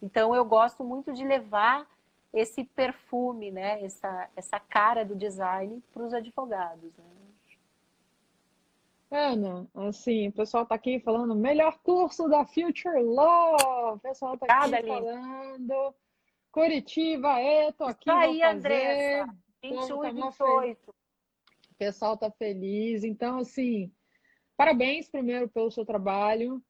Então, eu gosto muito de levar esse perfume, né, essa, essa cara do design para os advogados. Né? Ana, assim, o pessoal está aqui falando melhor curso da Future Law. O pessoal está aqui ali. falando. Curitiba, é, tô aqui. Isso aí, Andressa. 21 e 28 pessoal tá feliz. Então, assim, parabéns primeiro pelo seu trabalho.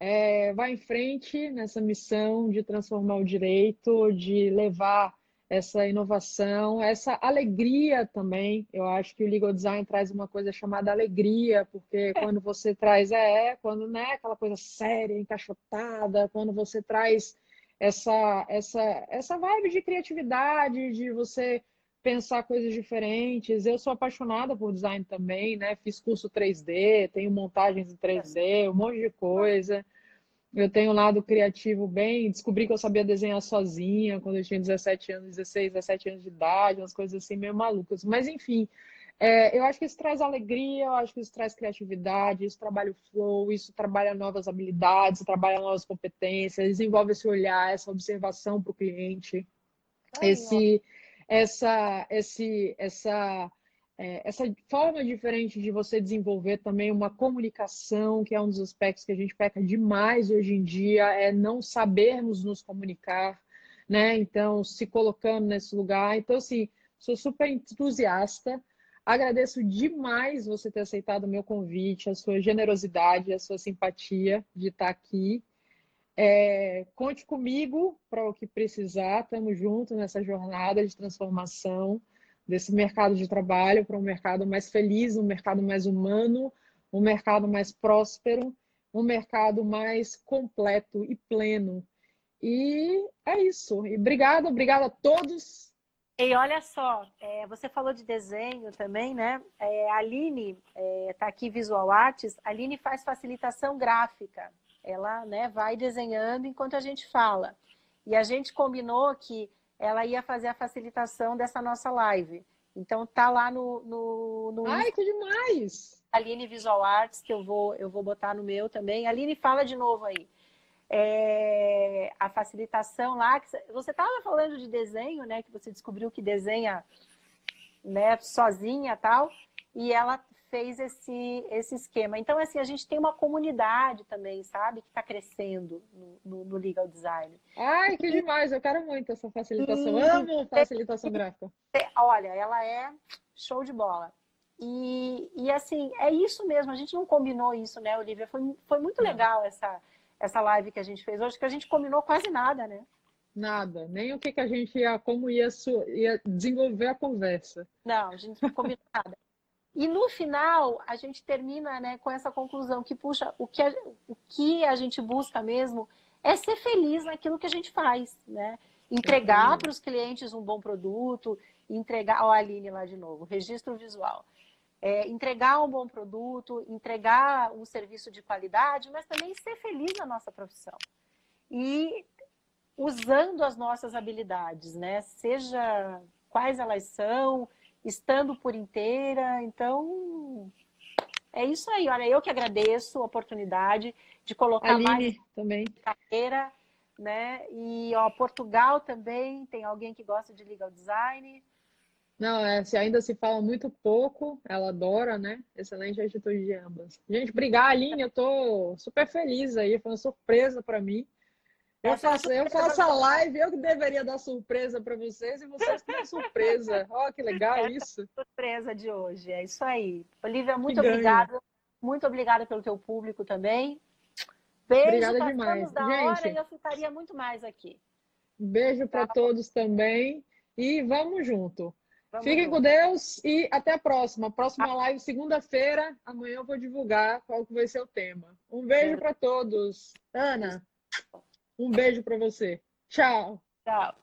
É, vai em frente nessa missão de transformar o direito, de levar essa inovação, essa alegria também. Eu acho que o legal design traz uma coisa chamada alegria, porque é. quando você traz é, quando não é aquela coisa séria, encaixotada, quando você traz essa essa essa vibe de criatividade, de você pensar coisas diferentes. Eu sou apaixonada por design também, né? Fiz curso 3D, tenho montagens em 3D, um monte de coisa. Eu tenho um lado criativo bem. Descobri que eu sabia desenhar sozinha quando eu tinha 17 anos, 16, 17 anos de idade, umas coisas assim meio malucas. Mas, enfim, é, eu acho que isso traz alegria, eu acho que isso traz criatividade, isso trabalha o flow, isso trabalha novas habilidades, trabalha novas competências, desenvolve esse olhar, essa observação para o cliente, Ai, esse. Ó essa, esse, essa, é, essa forma diferente de você desenvolver também uma comunicação, que é um dos aspectos que a gente peca demais hoje em dia, é não sabermos nos comunicar, né? Então, se colocando nesse lugar. Então, assim, sou super entusiasta. Agradeço demais você ter aceitado o meu convite, a sua generosidade, a sua simpatia de estar aqui. É, conte comigo para o que precisar, estamos juntos nessa jornada de transformação desse mercado de trabalho para um mercado mais feliz, um mercado mais humano, um mercado mais próspero, um mercado mais completo e pleno. E é isso. E obrigada, obrigada a todos. E olha só, é, você falou de desenho também, né? É, a Aline está é, aqui Visual Arts. A Aline faz facilitação gráfica. Ela né, vai desenhando enquanto a gente fala. E a gente combinou que ela ia fazer a facilitação dessa nossa live. Então tá lá no, no, no Ai, que demais! Aline Visual Arts, que eu vou, eu vou botar no meu também. Aline, fala de novo aí. É, a facilitação lá, que você estava falando de desenho, né? Que você descobriu que desenha né, sozinha tal, e ela fez esse, esse esquema. Então, assim, a gente tem uma comunidade também, sabe, que está crescendo no, no, no, legal design. Ai, que demais! Eu quero muito essa facilitação. E... Amo facilitação gráfica. Olha, ela é show de bola. E, e assim, é isso mesmo. A gente não combinou isso, né, Olivia? Foi, foi muito legal essa, essa live que a gente fez hoje, que a gente combinou quase nada, né? Nada, nem o que, que a gente ia, como ia, ia desenvolver a conversa. Não, a gente não combinou nada. E no final, a gente termina né, com essa conclusão que, puxa, o que, a, o que a gente busca mesmo é ser feliz naquilo que a gente faz, né? Entregar para os clientes um bom produto, entregar, ó, a Aline lá de novo, registro visual. É, entregar um bom produto, entregar um serviço de qualidade, mas também ser feliz na nossa profissão. E usando as nossas habilidades, né? Seja quais elas são, estando por inteira. Então, é isso aí. Olha, eu que agradeço a oportunidade de colocar Aline, mais também. carreira, né? E ó, Portugal também tem alguém que gosta de legal design. Não, é, se ainda se fala muito pouco, ela adora, né? Excelente atitude de ambas. Gente, obrigada, Aline. Eu tô super feliz aí, foi uma surpresa para mim. Eu faço, eu faço a live, eu que deveria dar surpresa para vocês e vocês têm surpresa. [LAUGHS] Ó, oh, que legal isso. Surpresa de hoje, é isso aí. Olivia, muito obrigada. Muito obrigada pelo teu público também. Beijo, Obrigada demais. Da Gente, hora e eu ficaria muito mais aqui. Beijo para tá todos também e vamos junto. Vamos Fiquem junto. com Deus e até a próxima. Próxima live, segunda-feira. Amanhã eu vou divulgar qual que vai ser o tema. Um beijo para todos. Ana. Um beijo para você. Tchau. Tchau.